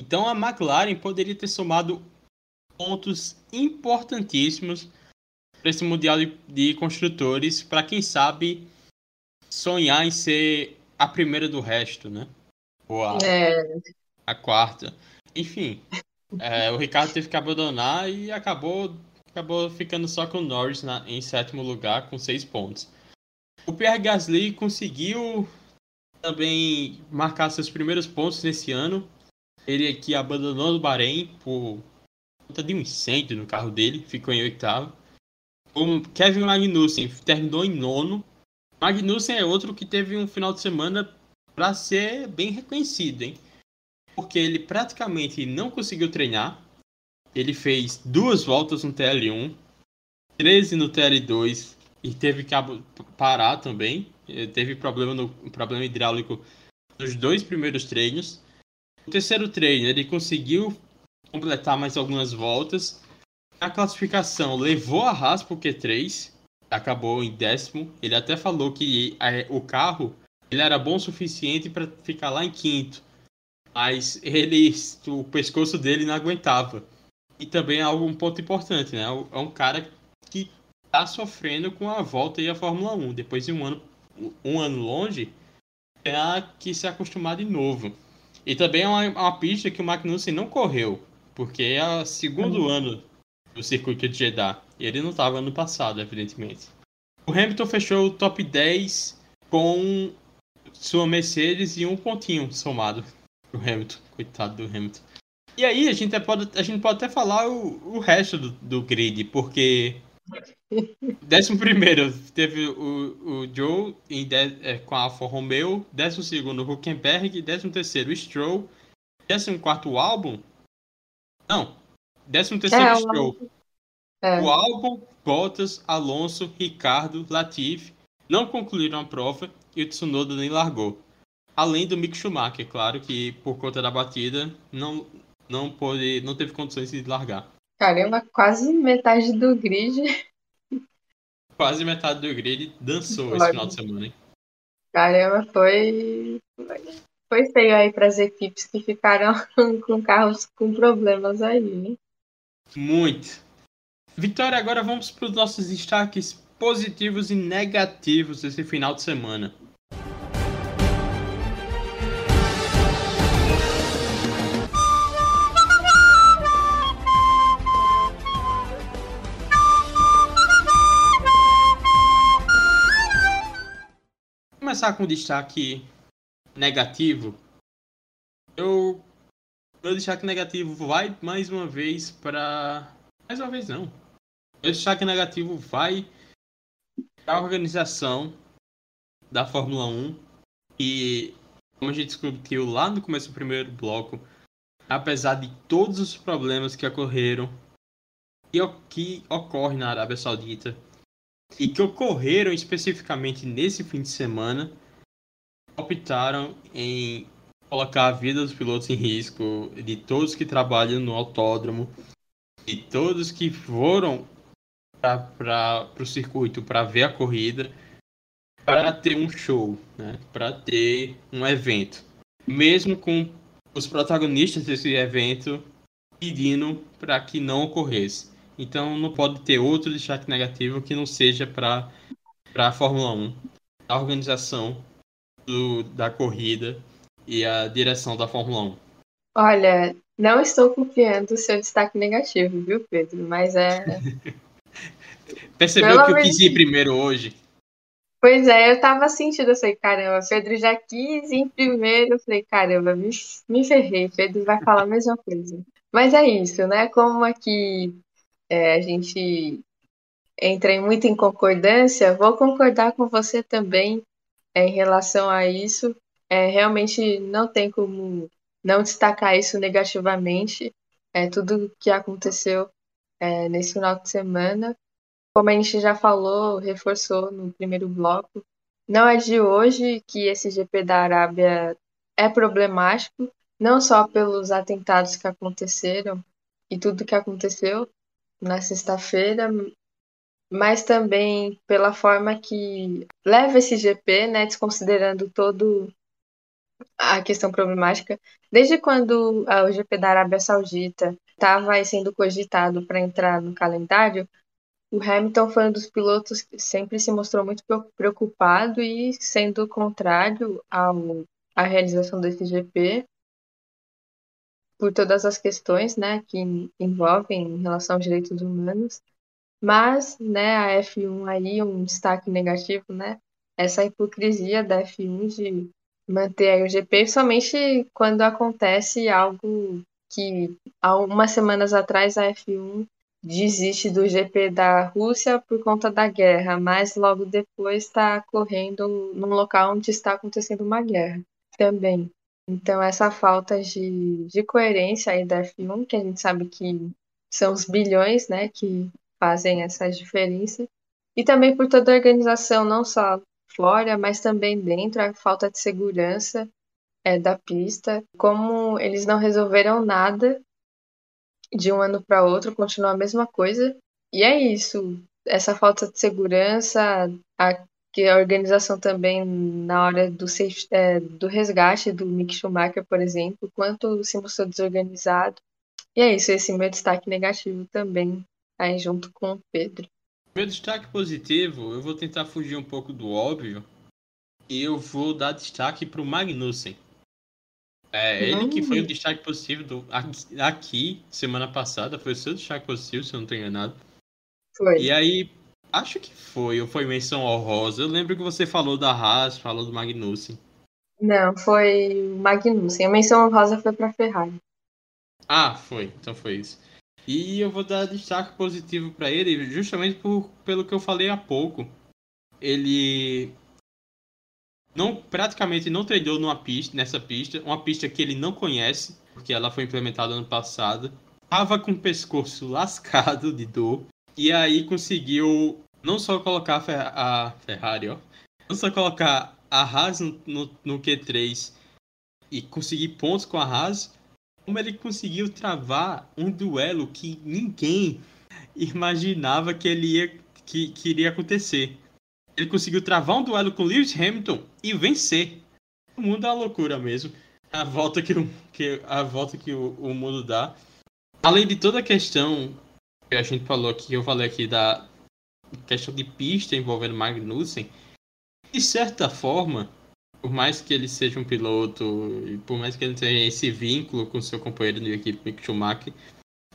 Então a McLaren poderia ter somado pontos importantíssimos para esse mundial de, de construtores, para quem sabe sonhar em ser a primeira do resto, né? Ou a, é. a quarta. Enfim, é, o Ricardo teve que abandonar e acabou, acabou ficando só com o Norris na, em sétimo lugar com seis pontos. O Pierre Gasly conseguiu também marcar seus primeiros pontos nesse ano. Ele aqui abandonou o Bahrein por conta de um incêndio no carro dele, ficou em oitavo. O Kevin Magnussen terminou em nono. Magnussen é outro que teve um final de semana para ser bem reconhecido, hein? Porque ele praticamente não conseguiu treinar. Ele fez duas voltas no TL1, 13 no TL2 e teve que parar também. Ele teve problema no problema hidráulico nos dois primeiros treinos. No terceiro treino, ele conseguiu completar mais algumas voltas a classificação levou a Haas pro Q3, acabou em décimo. Ele até falou que o carro ele era bom o suficiente para ficar lá em quinto, mas ele, o pescoço dele não aguentava. E também é um ponto importante, né? É um cara que está sofrendo com a volta e a Fórmula 1 depois de um ano um ano longe, é que se acostumar de novo. E também é uma, uma pista que o Magnussen não correu, porque é o segundo uhum. ano do circuito de Jeddah. E ele não estava no passado, evidentemente. O Hamilton fechou o top 10 com sua Mercedes e um pontinho somado pro Hamilton. Coitado do Hamilton. E aí a gente pode, a gente pode até falar o, o resto do, do grid, porque décimo primeiro teve o, o Joe em é, com a Alfa Romeo, décimo segundo o Huckenberg, décimo terceiro o Stroll, décimo quarto o álbum. Não, Décimo terceiro é, show. É. O álbum, Bottas, Alonso, Ricardo, Latifi não concluíram a prova e o Tsunoda nem largou. Além do Mick Schumacher, claro que por conta da batida não não pôde, não teve condições de largar. Caramba, quase metade do grid. Quase metade do grid dançou esse final de semana, hein? Caramba, foi foi feio aí para as equipes que ficaram com carros com problemas aí, né? Muito. Vitória, agora vamos para os nossos destaques positivos e negativos desse final de semana. Começar com o destaque negativo. Eu meu destaque negativo vai mais uma vez para. Mais uma vez não. Meu destaque negativo vai a organização da Fórmula 1. E como a gente discutiu lá no começo do primeiro bloco, apesar de todos os problemas que ocorreram e que ocorre na Arábia Saudita e que ocorreram especificamente nesse fim de semana, optaram em colocar a vida dos pilotos em risco, de todos que trabalham no autódromo, de todos que foram para o circuito para ver a corrida, para ter um show, né? para ter um evento. Mesmo com os protagonistas desse evento pedindo para que não ocorresse. Então não pode ter outro destaque negativo que não seja para a Fórmula 1, a organização do, da corrida e a direção da Fórmula 1? Olha, não estou copiando o seu destaque negativo, viu, Pedro? Mas é. Percebeu Pelo que eu quis ir primeiro hoje? Pois é, eu tava sentindo, eu falei, caramba, Pedro já quis ir em primeiro, eu falei, caramba, me, me ferrei, Pedro vai falar a mesma coisa. Mas é isso, né? Como aqui é, a gente entra em muito em concordância, vou concordar com você também é, em relação a isso é, realmente não tem como não destacar isso negativamente. É, tudo que aconteceu é, nesse final de semana, como a gente já falou, reforçou no primeiro bloco, não é de hoje que esse GP da Arábia é problemático, não só pelos atentados que aconteceram e tudo que aconteceu na sexta-feira, mas também pela forma que leva esse GP, né, desconsiderando todo a questão problemática. Desde quando o GP da Arábia Saudita estava sendo cogitado para entrar no calendário, o Hamilton foi um dos pilotos que sempre se mostrou muito preocupado e sendo contrário ao, à realização desse GP por todas as questões né, que envolvem em relação aos direitos humanos. Mas né, a F1 aí, um destaque negativo, né? Essa hipocrisia da F1 de manter o GP somente quando acontece algo que há umas semanas atrás a F1 desiste do GP da Rússia por conta da guerra, mas logo depois está correndo num local onde está acontecendo uma guerra também. Então, essa falta de, de coerência aí da F1, que a gente sabe que são os bilhões né, que fazem essa diferença, e também por toda a organização, não só fora, mas também dentro, a falta de segurança é, da pista, como eles não resolveram nada de um ano para outro, continua a mesma coisa. E é isso, essa falta de segurança, a, que a organização também na hora do, é, do resgate do Mick Schumacher, por exemplo, quanto se mostrou desorganizado. E é isso, esse meu destaque negativo também, aí junto com o Pedro. Meu destaque positivo, eu vou tentar fugir um pouco do óbvio e eu vou dar destaque para o Magnussen. É, ele que foi o destaque positivo do, aqui, semana passada, foi o seu destaque positivo, se eu não estou enganado. Foi. E aí, acho que foi, ou foi menção honrosa. Eu lembro que você falou da Haas, falou do Magnussen. Não, foi o Magnussen. A menção honrosa foi para Ferrari. Ah, foi. Então foi isso. E eu vou dar destaque positivo para ele, justamente por, pelo que eu falei há pouco. Ele não praticamente não treinou numa pista, nessa pista, uma pista que ele não conhece, porque ela foi implementada ano passado. Tava com o pescoço lascado de dor e aí conseguiu não só colocar a, Fer a Ferrari, ó, não só colocar a Haas no, no, no Q3 e conseguir pontos com a Haas, como ele conseguiu travar um duelo que ninguém imaginava que ele ia que, que iria acontecer ele conseguiu travar um duelo com Lewis Hamilton e vencer. O mundo é uma loucura mesmo. A volta que, o, que, a volta que o, o mundo dá. Além de toda a questão que a gente falou aqui, eu falei aqui da questão de pista envolvendo Magnussen, de certa forma, por mais que ele seja um piloto, e por mais que ele tenha esse vínculo com seu companheiro de equipe, Mick Schumacher,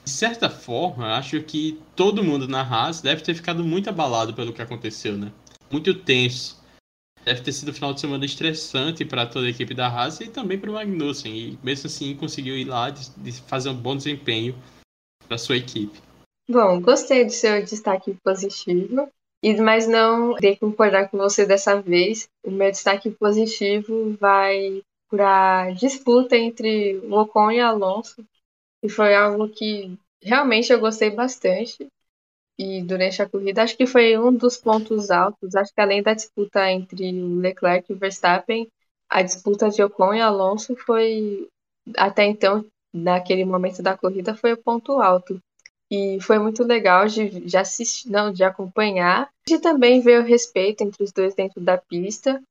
de certa forma, acho que todo mundo na Haas deve ter ficado muito abalado pelo que aconteceu, né? muito tenso. Deve ter sido um final de semana estressante para toda a equipe da Haas e também para o Magnussen. E mesmo assim conseguiu ir lá de, fazer um bom desempenho para sua equipe. Bom, gostei do seu destaque positivo, mas não irei concordar com você dessa vez. O meu destaque positivo vai para a disputa entre o Ocon e Alonso, e foi algo que realmente eu gostei bastante e durante a corrida. Acho que foi um dos pontos altos. Acho que além da disputa entre o Leclerc e o Verstappen, a disputa de Ocon e Alonso foi, até então, naquele momento da corrida, foi o ponto alto. E foi muito legal de, de assistir, não, de acompanhar, e também ver o respeito entre os dois dentro da pista,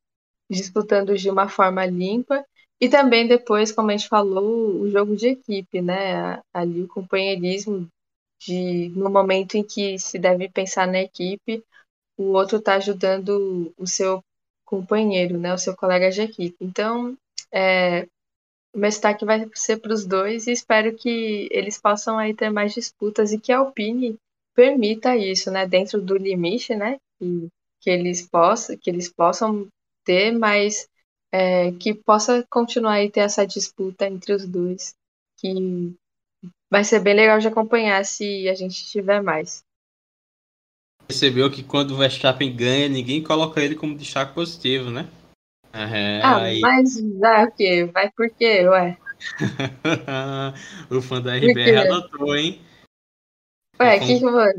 disputando de uma forma limpa. E também depois, como a gente falou, o jogo de equipe, né? Ali o companheirismo de no momento em que se deve pensar na equipe, o outro está ajudando o seu companheiro, né, o seu colega de equipe. Então, é, meu destaque vai ser para os dois e espero que eles possam aí ter mais disputas e que a Alpine permita isso, né, dentro do limite, né, que, que eles possam, que eles possam ter, mas é, que possa continuar aí ter essa disputa entre os dois, que Vai ser bem legal de acompanhar se a gente tiver mais. Percebeu que quando o Verstappen ganha, ninguém coloca ele como destaque positivo, né? É, ah, aí... mas vai o quê? Vai por quê, ué? o fã da RBR anotou, hein? Ué, o que que foi?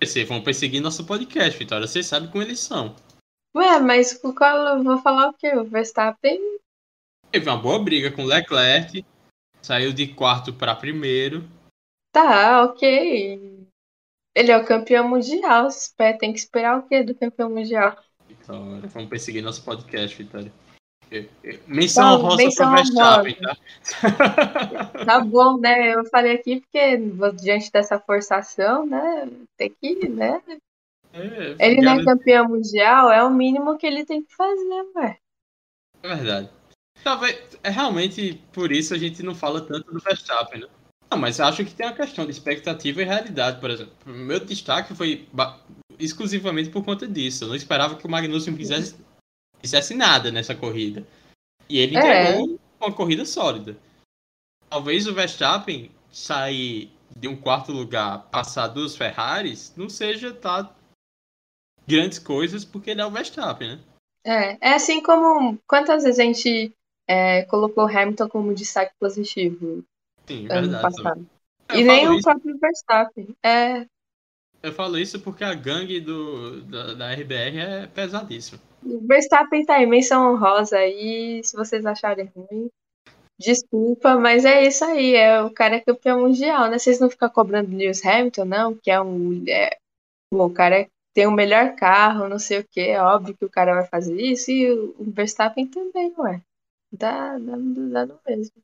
Vocês vão perseguir nosso podcast, Vitória. Vocês sabem como eles são. Ué, mas qual eu vou falar o quê? O Verstappen Teve uma boa briga com Leclerc, saiu de quarto para primeiro. Tá, ok. Ele é o campeão mundial. Tem que esperar o quê do campeão mundial? Vitória, vamos perseguir nosso podcast, Vitória. Menção rosa menção pro Verstappen, tá? Tá bom, né? Eu falei aqui porque diante dessa forçação, né? Tem que, né? É, ele não é campeão mundial, é o mínimo que ele tem que fazer, ué. É verdade. Talvez, é realmente por isso a gente não fala tanto do Verstappen, né? Não, mas acho que tem uma questão de expectativa e realidade, por exemplo. O meu destaque foi exclusivamente por conta disso. Eu não esperava que o Magnussen fizesse fizesse nada nessa corrida. E ele é. entregou uma corrida sólida. Talvez o Verstappen sair de um quarto lugar, passar duas Ferraris, não seja tá grandes coisas, porque ele é o Verstappen, né? É, é assim como quantas vezes a gente é, colocou o Hamilton como destaque positivo Sim, ano verdade, passado. E nem o próprio Verstappen. É. Eu falo isso porque a gangue do, da, da RBR é pesadíssima. O Verstappen tá aí, menção honrosa aí, se vocês acharem ruim. Desculpa, mas é isso aí, é o cara é campeão mundial, né? Vocês não ficam cobrando Lewis Hamilton, não, que é um. É, bom, o cara tem o melhor carro, não sei o que, é óbvio que o cara vai fazer isso, e o, Verstappen também, ué. Dá, dá, dá no mesmo.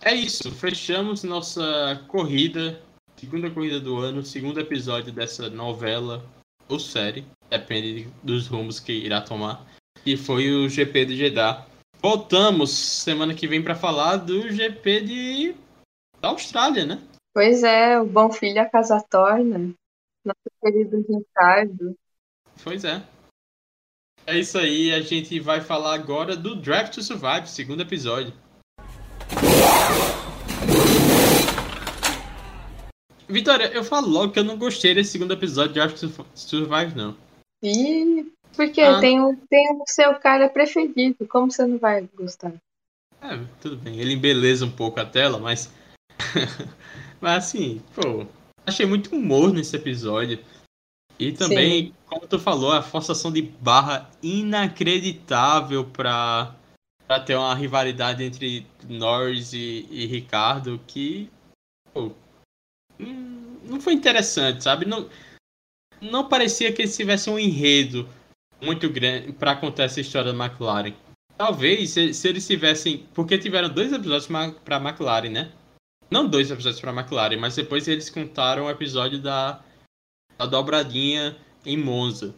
É isso, fechamos nossa corrida, segunda corrida do ano, segundo episódio dessa novela ou série depende dos rumos que irá tomar. E foi o GP de Jeddah. Voltamos semana que vem para falar do GP de da Austrália, né? Pois é, o bom filho a casa torna. Nosso querido Ricardo. Pois é. É isso aí, a gente vai falar agora do Draft to Survive, segundo episódio. Vitória, eu falo logo que eu não gostei desse segundo episódio de to Survive, não. Ih, porque ah. tem, o, tem o seu cara preferido, como você não vai gostar? É, tudo bem, ele embeleza um pouco a tela, mas. mas assim, pô, achei muito humor nesse episódio. E também, Sim. como tu falou, a forçação de barra inacreditável pra, pra ter uma rivalidade entre Norris e, e Ricardo que. Pô, não foi interessante, sabe? Não, não parecia que eles tivessem um enredo muito grande para contar essa história da McLaren. Talvez se, se eles tivessem. Porque tiveram dois episódios para McLaren, né? Não dois episódios para McLaren, mas depois eles contaram o episódio da, da dobradinha em Monza.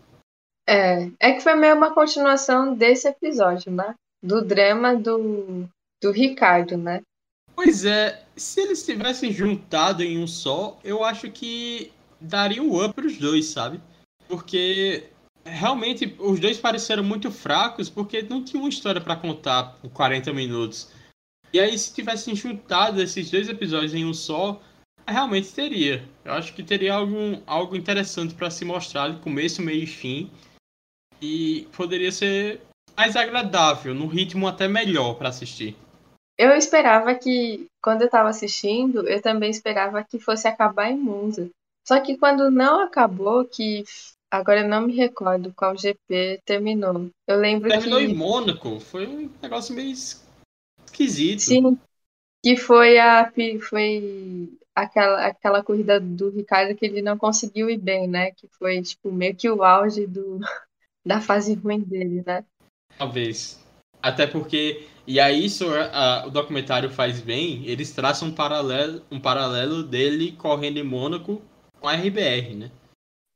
É, é que foi meio uma continuação desse episódio, né? Do drama do, do Ricardo, né? Pois é, se eles tivessem juntado em um só, eu acho que daria um up pros dois, sabe? Porque realmente os dois pareceram muito fracos porque não tinha uma história para contar por 40 minutos. E aí, se tivessem juntado esses dois episódios em um só, realmente teria. Eu acho que teria algum, algo interessante para se mostrar de começo, meio e fim. E poderia ser mais agradável, num ritmo até melhor para assistir. Eu esperava que, quando eu estava assistindo, eu também esperava que fosse acabar em Monza. Só que quando não acabou, que agora eu não me recordo qual GP terminou. Eu lembro terminou que. em Mônaco, foi um negócio meio esquisito. Sim. Que foi a foi aquela, aquela corrida do Ricardo que ele não conseguiu ir bem, né? Que foi tipo meio que o auge do, da fase ruim dele, né? Talvez. Até porque e aí isso a, o documentário faz bem, eles traçam um paralelo, um paralelo dele correndo em Mônaco com a RBR, né?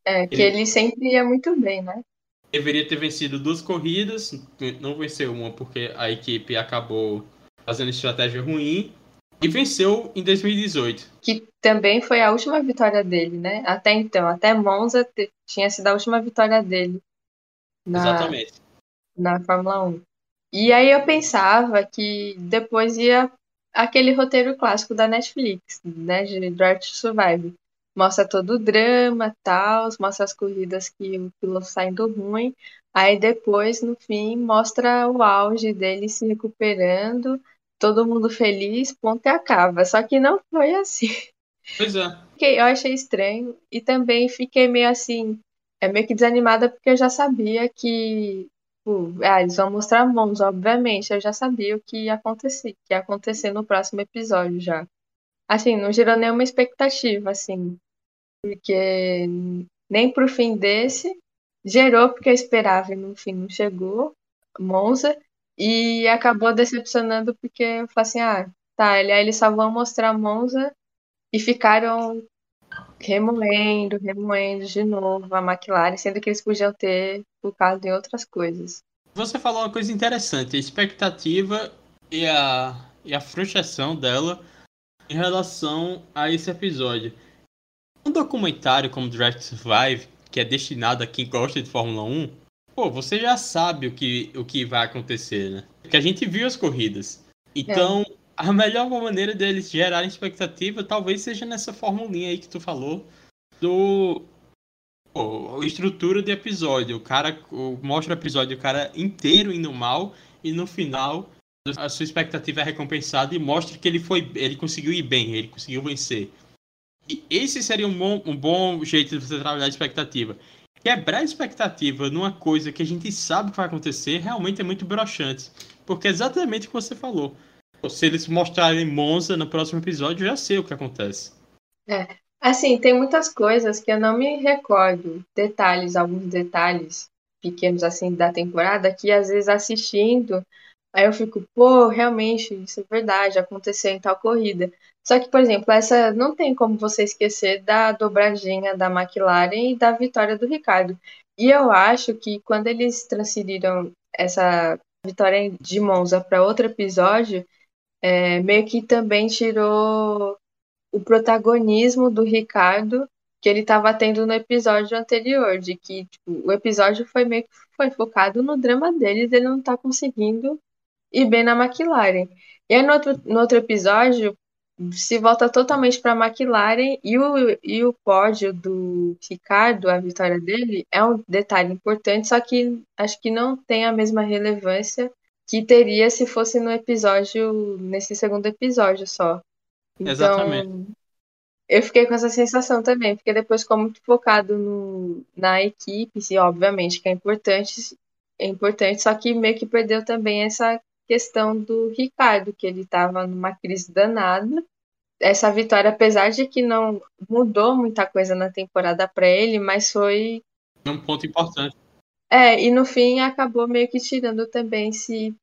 É, que ele, ele sempre ia muito bem, né? Deveria ter vencido duas corridas, não venceu uma porque a equipe acabou fazendo estratégia ruim e venceu em 2018. Que também foi a última vitória dele, né? Até então, até Monza tinha sido a última vitória dele. Na, Exatamente. Na Fórmula 1. E aí eu pensava que depois ia aquele roteiro clássico da Netflix, né? De Drive to Survive mostra todo o drama, tal, mostra as corridas que o piloto saindo ruim. Aí depois, no fim, mostra o auge dele se recuperando, todo mundo feliz, ponto e acaba. Só que não foi assim. Pois é. Eu achei estranho e também fiquei meio assim, é meio que desanimada porque eu já sabia que tipo, ah, eles vão mostrar mãos, obviamente. Eu já sabia o que ia acontecer, que ia acontecer no próximo episódio já. Assim, não gerou nenhuma expectativa, assim. Porque nem pro fim desse gerou porque eu esperava e no fim não chegou. Monza. E acabou decepcionando porque eu falei assim, ah, tá, aí eles só vão mostrar Monza e ficaram remoendo, remoendo de novo a McLaren, sendo que eles podiam ter focado em outras coisas. Você falou uma coisa interessante, a expectativa e a, e a frustração dela em relação a esse episódio. Um documentário como to Survive, que é destinado a quem gosta de Fórmula 1, pô, você já sabe o que, o que vai acontecer, né? Porque a gente viu as corridas. Então, é a melhor maneira deles gerarem expectativa talvez seja nessa formulinha aí que tu falou do estrutura de episódio. O cara o, mostra o episódio o cara inteiro indo mal e no final a sua expectativa é recompensada e mostra que ele foi ele conseguiu ir bem, ele conseguiu vencer. E esse seria um bom, um bom jeito de você trabalhar a expectativa. Quebrar a expectativa numa coisa que a gente sabe que vai acontecer realmente é muito broxante. Porque é exatamente o que você falou se eles mostrarem Monza no próximo episódio, eu já sei o que acontece. É. Assim, tem muitas coisas que eu não me recordo. Detalhes, alguns detalhes pequenos assim da temporada que às vezes assistindo, aí eu fico, pô, realmente, isso é verdade, aconteceu em tal corrida. Só que, por exemplo, essa não tem como você esquecer da dobradinha da McLaren e da vitória do Ricardo. E eu acho que quando eles transferiram essa vitória de Monza para outro episódio, é, meio que também tirou o protagonismo do Ricardo que ele estava tendo no episódio anterior, de que tipo, o episódio foi meio que foi focado no drama deles, ele não está conseguindo ir bem na McLaren. E aí no outro, no outro episódio se volta totalmente para a McLaren e o, e o pódio do Ricardo, a vitória dele, é um detalhe importante, só que acho que não tem a mesma relevância que teria se fosse no episódio, nesse segundo episódio só. Então, Exatamente. Eu fiquei com essa sensação também, porque depois ficou muito focado no, na equipe, sim, obviamente que é importante, é importante, só que meio que perdeu também essa questão do Ricardo, que ele estava numa crise danada. Essa vitória, apesar de que não mudou muita coisa na temporada para ele, mas foi um ponto importante. É, e no fim acabou meio que tirando também esse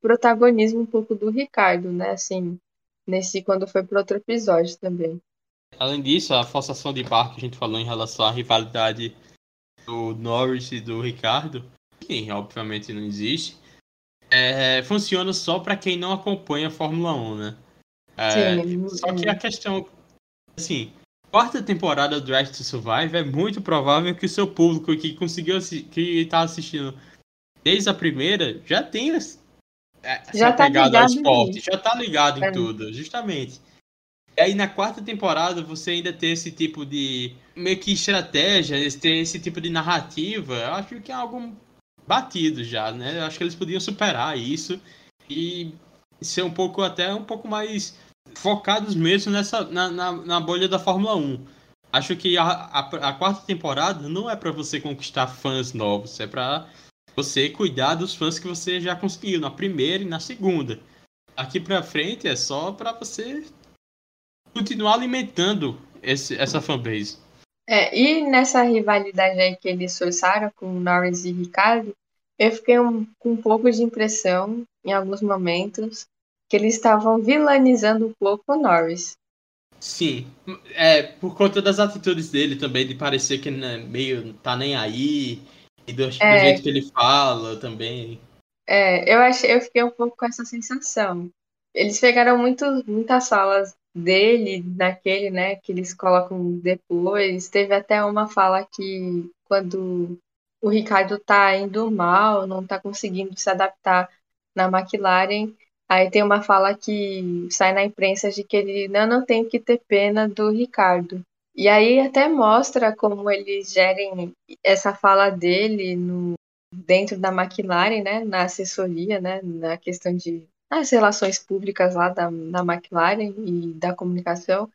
protagonismo um pouco do Ricardo, né? Assim, nesse quando foi para outro episódio também. Além disso, a forçação de barco que a gente falou em relação à rivalidade do Norris e do Ricardo, que obviamente não existe, é, funciona só para quem não acompanha a Fórmula 1, né? É, Sim, só que a questão, assim, quarta temporada do Drive to Survive, é muito provável que o seu público que conseguiu que está assistindo desde a primeira já tenha é, já tá ligado ao esporte, já tá ligado em é. tudo, justamente. E aí na quarta temporada você ainda tem esse tipo de meio que estratégia, tem esse tipo de narrativa, eu acho que é algo batido já, né? Eu acho que eles podiam superar isso e ser um pouco até um pouco mais focados mesmo nessa na, na, na bolha da Fórmula 1. Acho que a, a, a quarta temporada não é para você conquistar fãs novos, é para você cuidar dos fãs que você já conseguiu na primeira e na segunda. Aqui para frente é só para você continuar alimentando esse, essa fanbase. É, e nessa rivalidade aí que eles forçaram com Norris e Ricardo, eu fiquei um, com um pouco de impressão, em alguns momentos, que eles estavam vilanizando um pouco o Norris. Sim, é por conta das atitudes dele também, de parecer que né, meio tá nem aí, e do, é, do, jeito que ele fala também. É, eu achei, eu fiquei um pouco com essa sensação. Eles pegaram muito, muitas falas dele, daquele, né, que eles colocam depois. Teve até uma fala que quando o Ricardo tá indo mal, não tá conseguindo se adaptar na McLaren, Aí tem uma fala que sai na imprensa de que ele não, não tem que ter pena do Ricardo. E aí até mostra como eles gerem essa fala dele no, dentro da McLaren, né, na assessoria, né, na questão de as relações públicas lá da, da McLaren e da comunicação.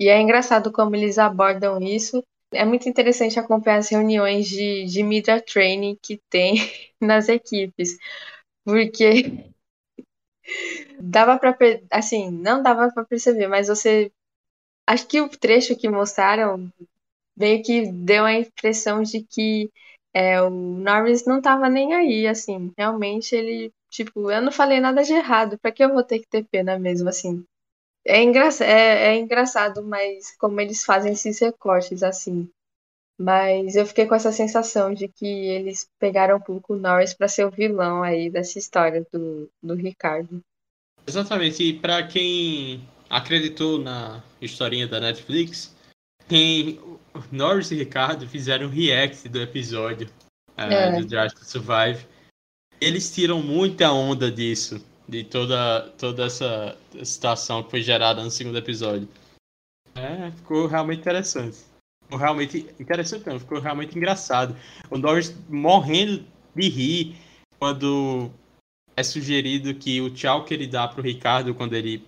E é engraçado como eles abordam isso É muito interessante acompanhar as reuniões de, de media training que tem nas equipes, porque dava para assim, não dava para perceber, mas você acho que o trecho que mostraram meio que deu a impressão de que é, o Norris não tava nem aí, assim, realmente ele, tipo, eu não falei nada de errado, pra que eu vou ter que ter pena mesmo, assim. É, engra é, é engraçado, mas como eles fazem esses recortes, assim. Mas eu fiquei com essa sensação de que eles pegaram um pouco o Norris para ser o vilão aí dessa história do, do Ricardo. Exatamente, e para quem acreditou na historinha da Netflix, tem Norris e Ricardo fizeram um react do episódio uh, é. do Drive to Survive. Eles tiram muita onda disso, de toda, toda essa situação que foi gerada no segundo episódio. É, ficou realmente interessante. Realmente interessante, não, ficou realmente engraçado. O Norris morrendo de rir quando é sugerido que o tchau que ele dá pro Ricardo quando ele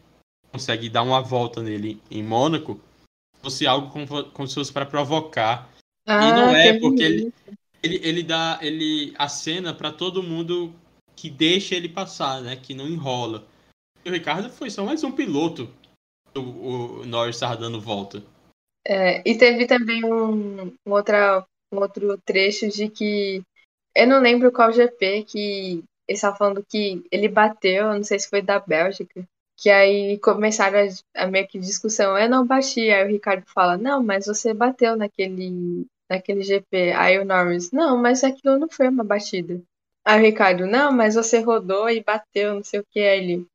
consegue dar uma volta nele em Mônaco fosse algo como, como se fosse para provocar. Ah, e não é, porque ele, ele, ele dá ele acena para todo mundo que deixa ele passar, né? Que não enrola. E o Ricardo foi só mais um piloto. O, o Norris estava dando volta. É, e teve também um, um, outra, um outro trecho de que eu não lembro qual GP que ele estava falando que ele bateu, não sei se foi da Bélgica, que aí começaram a, a meio que discussão, eu não bati, aí o Ricardo fala, não, mas você bateu naquele, naquele GP, aí o Norris, não, mas aquilo não foi uma batida. Aí o Ricardo, não, mas você rodou e bateu, não sei o que, aí ele,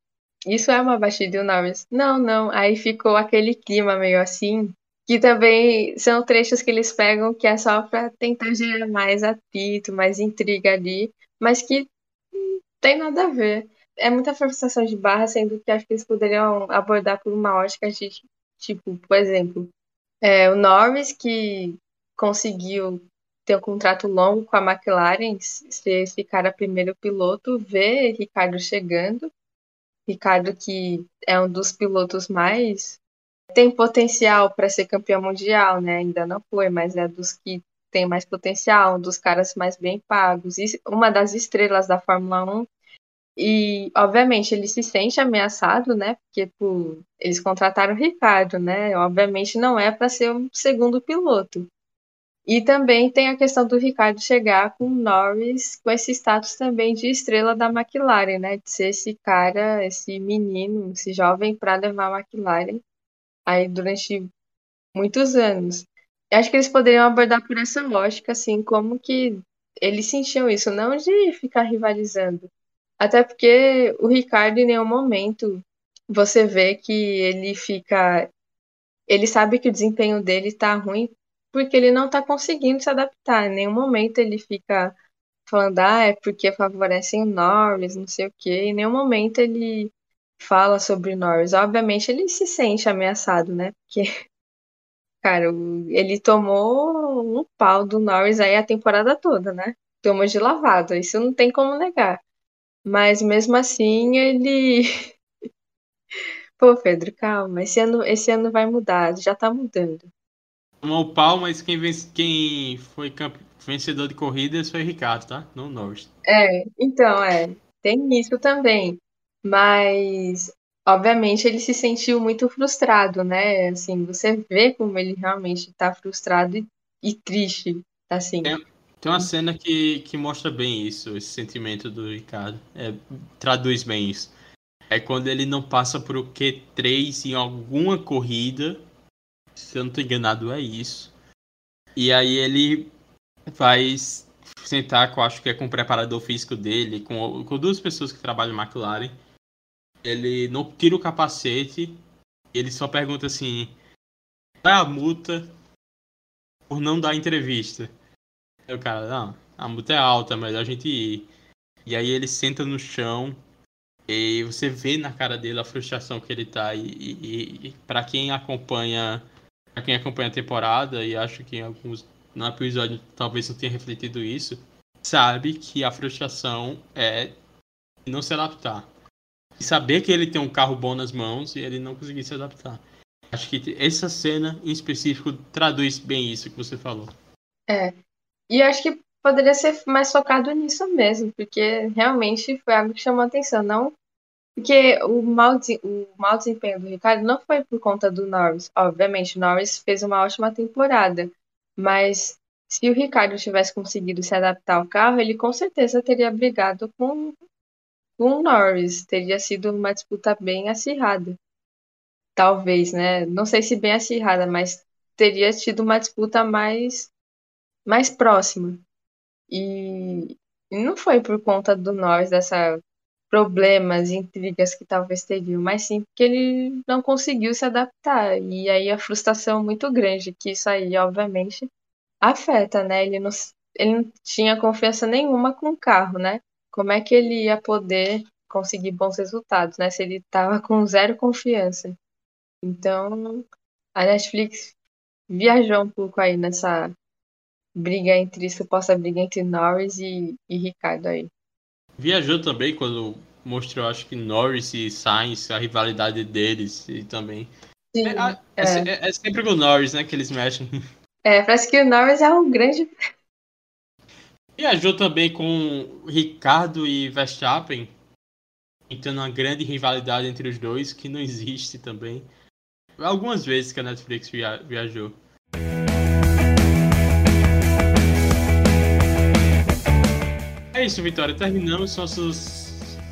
isso é uma batida, e o Norris, não, não, aí ficou aquele clima meio assim, que também são trechos que eles pegam que é só para tentar gerar mais atrito, mais intriga ali, mas que tem nada a ver é muita forçação de barra, sendo que acho que eles poderiam abordar por uma ótica de, tipo, por exemplo, é, o Norris, que conseguiu ter um contrato longo com a McLaren, ser esse cara primeiro piloto, vê Ricardo chegando. Ricardo, que é um dos pilotos mais. Tem potencial para ser campeão mundial, né? Ainda não foi, mas é dos que tem mais potencial, um dos caras mais bem pagos. Uma das estrelas da Fórmula 1 e, obviamente, ele se sente ameaçado, né? Porque pô, eles contrataram o Ricardo, né? Obviamente não é para ser um segundo piloto. E também tem a questão do Ricardo chegar com Norris com esse status também de estrela da McLaren, né? De ser esse cara, esse menino, esse jovem para levar a McLaren aí durante muitos anos. Eu acho que eles poderiam abordar por essa lógica, assim, como que eles sentiam isso, não de ficar rivalizando, até porque o Ricardo, em nenhum momento, você vê que ele fica. Ele sabe que o desempenho dele tá ruim porque ele não tá conseguindo se adaptar. Em nenhum momento ele fica falando, ah, é porque favorecem o Norris, não sei o quê. Em nenhum momento ele fala sobre o Norris. Obviamente ele se sente ameaçado, né? Porque, cara, ele tomou um pau do Norris aí a temporada toda, né? Tomou de lavada, isso não tem como negar. Mas mesmo assim ele. Pô, Pedro, calma. Esse ano, esse ano vai mudar, já tá mudando. Tomou o pau, mas quem, vence, quem foi vencedor de corridas foi Ricardo, tá? Não Norris. É, então, é. Tem isso também. Mas, obviamente, ele se sentiu muito frustrado, né? Assim, você vê como ele realmente tá frustrado e, e triste, assim. É, tem uma cena que, que mostra bem isso, esse sentimento do Ricardo. É, traduz bem isso. É quando ele não passa por o Q3 em alguma corrida. Se eu não estou enganado, é isso. E aí ele vai sentar, com, acho que é com o preparador físico dele, com, com duas pessoas que trabalham na McLaren. Ele não tira o capacete, ele só pergunta assim: é a multa por não dar entrevista? Aí o cara, não, a multa é alta, mas a gente ir. E aí ele senta no chão e você vê na cara dele a frustração que ele tá. E, e, e para quem acompanha. Pra quem acompanha a temporada, e acho que em alguns. No episódio talvez não tenha refletido isso, sabe que a frustração é não se adaptar. E saber que ele tem um carro bom nas mãos e ele não conseguir se adaptar. Acho que essa cena em específico traduz bem isso que você falou. É. E acho que poderia ser mais focado nisso mesmo, porque realmente foi algo que chamou a atenção. Não porque o mau, o mau desempenho do Ricardo não foi por conta do Norris. Obviamente, o Norris fez uma ótima temporada, mas se o Ricardo tivesse conseguido se adaptar ao carro, ele com certeza teria brigado com, com Norris. Teria sido uma disputa bem acirrada. Talvez, né? Não sei se bem acirrada, mas teria tido uma disputa mais, mais próxima. E, e não foi por conta do Norris, dessa problemas, intrigas que talvez teriam, mas sim porque ele não conseguiu se adaptar. E aí a frustração muito grande, que isso aí, obviamente, afeta, né? Ele não, ele não tinha confiança nenhuma com o carro, né? Como é que ele ia poder conseguir bons resultados, né? Se ele estava com zero confiança. Então, a Netflix viajou um pouco aí nessa briga entre suposta briga entre Norris e, e Ricardo aí. Viajou também quando mostrou, acho que Norris e Sainz, a rivalidade deles e também. Sim, é, é, é. é, sempre com o Norris, né, que eles mexem. É, parece que o Norris é um grande. Viajou também com Ricardo e Verstappen, então uma grande rivalidade entre os dois que não existe também. Algumas vezes que a Netflix via viajou. É isso, Vitória. Terminamos nosso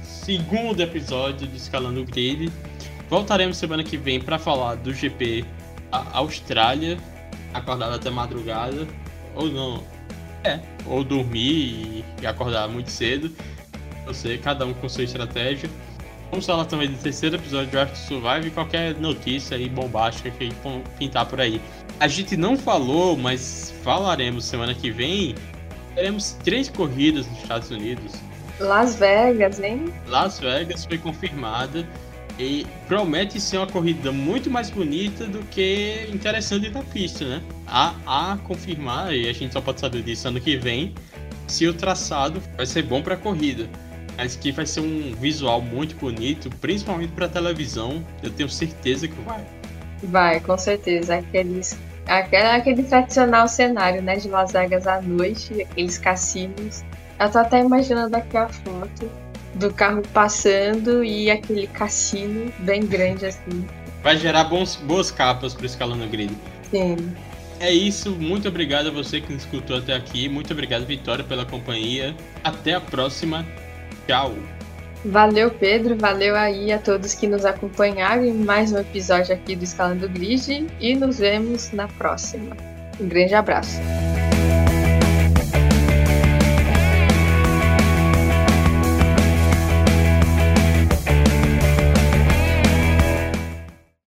segundo episódio de Escalando o Grid. Voltaremos semana que vem para falar do GP a Austrália, acordar até madrugada, ou não, é, ou dormir e acordar muito cedo. Você, cada um com sua estratégia. Vamos falar também do terceiro episódio de Draft Survive e qualquer notícia aí bombástica que pintar por aí. A gente não falou, mas falaremos semana que vem teremos três corridas nos Estados Unidos. Las Vegas, hein? Las Vegas foi confirmada e promete ser uma corrida muito mais bonita do que interessante da pista, né? A, a confirmar, e a gente só pode saber disso ano que vem, se o traçado vai ser bom para a corrida. Mas que vai ser um visual muito bonito, principalmente para televisão, eu tenho certeza que vai. Vai, com certeza. Aqueles Aquele, aquele tradicional cenário, né, de Las Vegas à noite, aqueles cassinos. Eu tô até imaginando aqui a foto do carro passando e aquele cassino bem grande assim. Vai gerar bons, boas capas pro Escalando Grid. Sim. É isso, muito obrigado a você que nos escutou até aqui. Muito obrigado, Vitória, pela companhia. Até a próxima. Tchau. Valeu, Pedro. Valeu aí a todos que nos acompanharam em mais um episódio aqui do Escalando Grid e nos vemos na próxima. Um grande abraço.